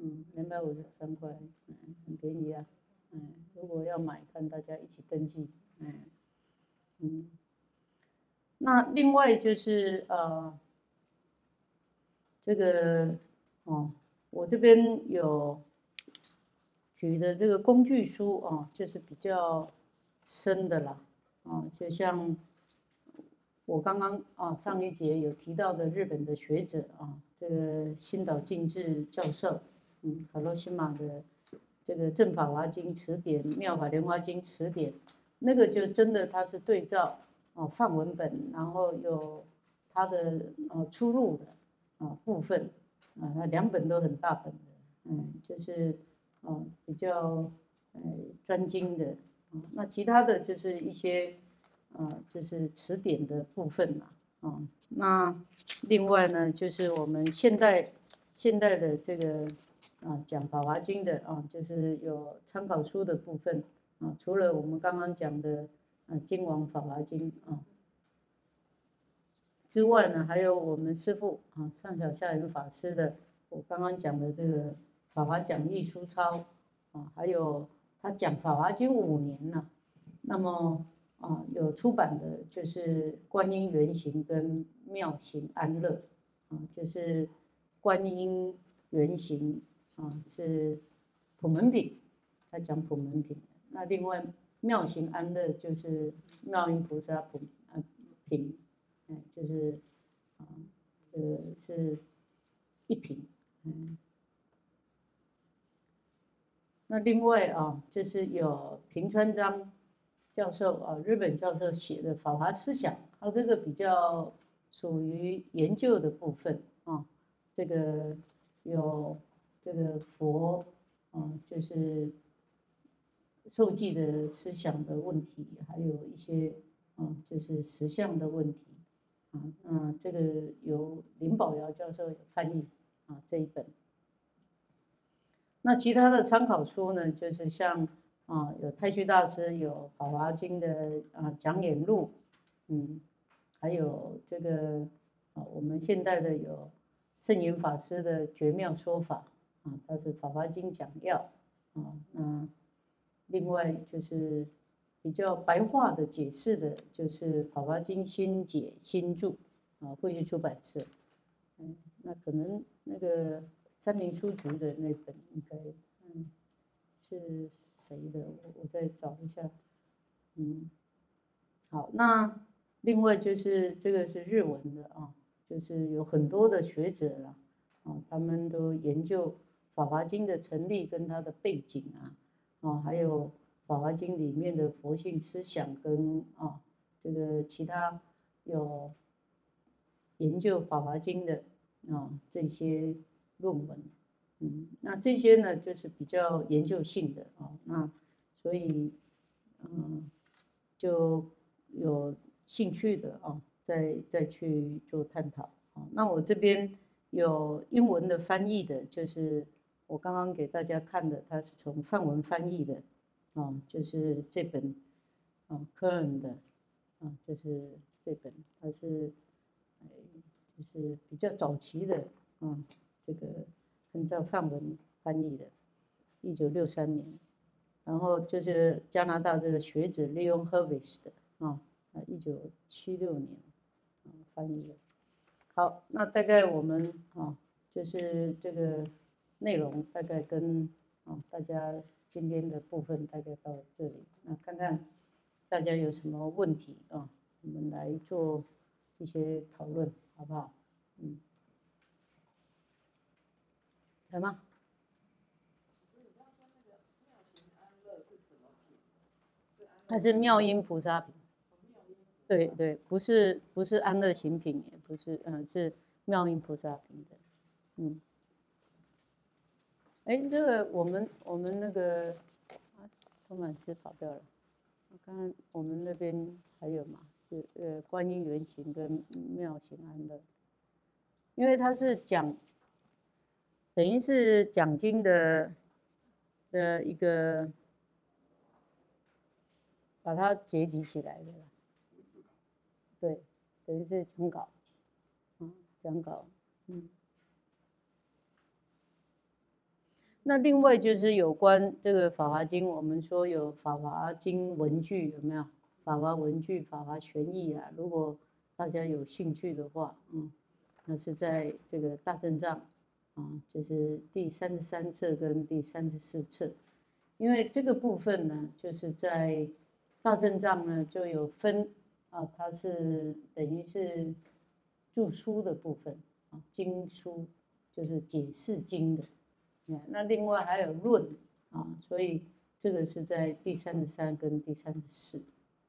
嗯，两百五十三块，嗯，很便宜啊，嗯，如果要买，看大家一起登记，嗯，嗯，那另外就是呃，这个哦。我这边有举的这个工具书啊，就是比较深的啦，啊，就像我刚刚啊上一节有提到的日本的学者啊，这个新岛敬治教授，嗯，卡洛西玛的这个《正法华经词典》《妙法莲华经词典》，那个就真的它是对照哦范文本，然后有他的呃出入的啊部分。啊，那两本都很大本的，嗯，就是，哦，比较，呃，专精的，啊，那其他的就是一些，啊，就是词典的部分嘛，啊，那另外呢，就是我们现代现代的这个，啊，讲《法华经》的啊，就是有参考书的部分，啊，除了我们刚刚讲的，啊，《经王法华经》啊。之外呢，还有我们师父啊，上小下人法师的，我刚刚讲的这个《法华讲义书抄》啊，还有他讲《法华经》五年了，那么啊，有出版的就是《观音原型》跟《妙行安乐》啊，就是《观音原型》啊是普门品，他讲普门品，那另外《妙行安乐》就是妙音菩萨普啊品。嗯，就是，啊，呃，是一品，嗯，那另外啊，就是有平川章教授啊，日本教授写的《法华思想》，他，这个比较属于研究的部分啊，这个有这个佛啊，就是受记的思想的问题，还有一些啊，就是实相的问题。啊，嗯，这个由林宝尧教授翻译啊这一本。那其他的参考书呢，就是像啊有太虚大师有《法华经》的啊讲演录，嗯，还有这个啊我们现代的有圣严法师的《绝妙说法》啊，他是《法华经》讲要啊，那另外就是。比较白话的解释的，就是《法华经新解新注》啊，汇聚出版社。嗯，那可能那个三明书局的那本应该，嗯，是谁的？我我再找一下。嗯，好，那另外就是这个是日文的啊，就是有很多的学者了啊，他们都研究《法华经》的成立跟它的背景啊，啊，还有。《法华经》里面的佛性思想跟啊，这个其他有研究《法华经》的啊这些论文，嗯，那这些呢就是比较研究性的啊，那所以嗯就有兴趣的啊，再再去做探讨啊。那我这边有英文的翻译的，就是我刚刚给大家看的，它是从范文翻译的。啊，就是这本啊，科恩的啊，就是这本，它是，哎，就是比较早期的啊，这个按照范文翻译的，一九六三年，然后就是加拿大这个学者利用 Hervis 的啊，啊，一九七六年翻译的。好，那大概我们啊，就是这个内容大概跟啊大家今天的部分大概到这里，那看看大家有什么问题啊，我们来做一些讨论，好不好？嗯，来吗？它是妙音菩萨品。对对，不是不是安乐行品，也不是，嗯，是妙音菩萨品的，嗯。哎，这个我们我们那个啊，托马斯跑掉了。我看看我们那边还有吗？就呃，观音圆形跟妙行安乐，因为它是讲，等于是讲经的的一个，把它结集起来的。对，等于是讲稿，嗯，讲稿，嗯。那另外就是有关这个《法华经》，我们说有《法华经》文具有没有？《法华文具》《法华玄义》啊，如果大家有兴趣的话，嗯，那是在这个大正藏，啊，就是第三十三册跟第三十四册，因为这个部分呢，就是在大正藏呢就有分。啊，它是等于是注书的部分啊，经书就是解释经的。那另外还有论啊，所以这个是在第三十三跟第三十四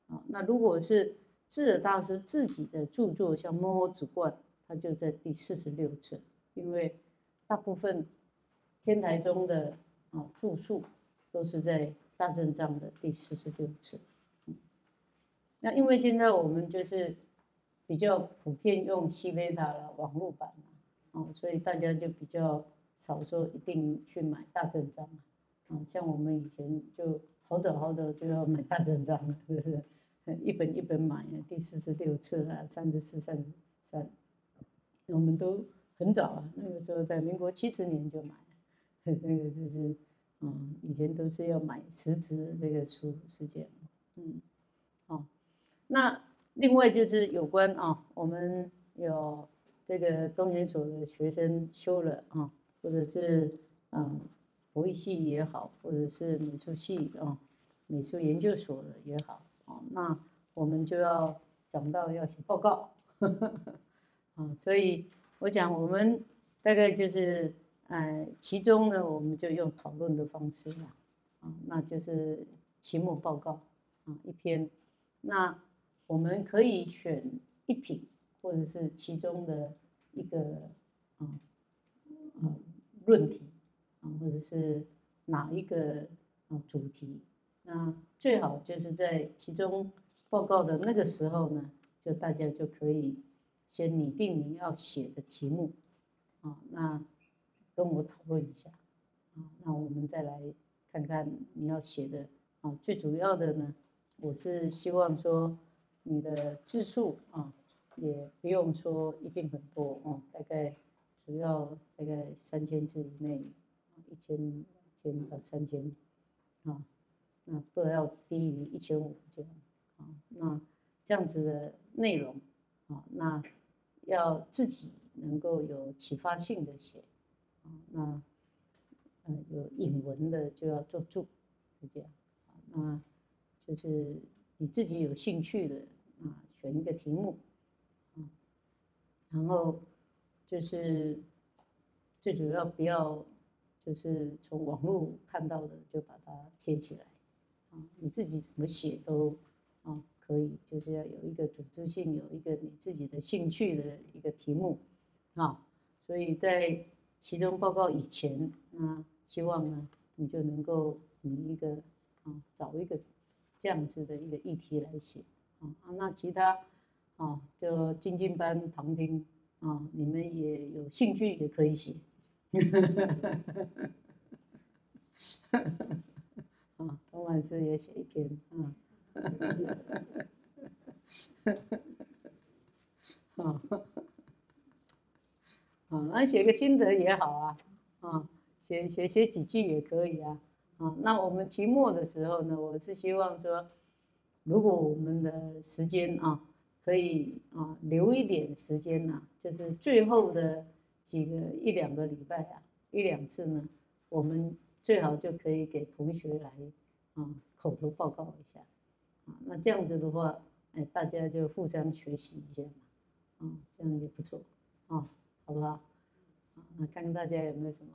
啊。那如果是智者大师自己的著作，像《摩诃止观》，它就在第四十六册，因为大部分天台宗的啊著述都是在大正藏的第四十六册。那因为现在我们就是比较普遍用西贝塔了网络版嘛，哦，所以大家就比较少说一定去买大正章啊，像我们以前就好早好早就要买大正章了，是不是？一本一本买，第四十六册啊，三十四、三十三，我们都很早啊，那个时候在民国七十年就买了，那个就是，嗯，以前都是要买实质这个书是这样，嗯，哦。那另外就是有关啊，我们有这个东研所的学生修了啊，或者是嗯，博艺系也好，或者是美术系啊，美术研究所的也好啊，那我们就要讲到要写报告，啊，所以我想我们大概就是呃，其中呢，我们就用讨论的方式嘛，啊，那就是期末报告啊，一篇，那。我们可以选一品，或者是其中的一个啊啊论题啊，或者是哪一个啊主题，那最好就是在其中报告的那个时候呢，就大家就可以先拟定你要写的题目啊，那跟我讨论一下啊，那我们再来看看你要写的啊，最主要的呢，我是希望说。你的字数啊，也不用说一定很多哦，大概主要大概三千字以内，一千、千到三千，啊，那不要低于一千五这样，啊，那这样子的内容，啊，那要自己能够有启发性的写，啊，那嗯有引文的就要做注，是这样，啊，那就是你自己有兴趣的。啊，选一个题目，啊，然后就是最主要不要就是从网络看到的就把它贴起来，啊，你自己怎么写都啊可以，就是要有一个组织性，有一个你自己的兴趣的一个题目，啊，所以在期中报告以前，啊希望呢你就能够你一个啊找一个这样子的一个议题来写。啊，那其他啊，就精进班旁听啊，你们也有兴趣也可以写，啊，童老师也写一篇啊，啊，啊，那写个心得也好啊，啊，写写写几句也可以啊，啊，那我们期末的时候呢，我是希望说，如果我们的时间啊，可以啊留一点时间呐，就是最后的几个一两个礼拜啊，一两次呢，我们最好就可以给同学来啊口头报告一下，啊，那这样子的话，哎，大家就互相学习一下嘛。啊，这样也不错，啊，好不好？啊，那看看大家有没有什么。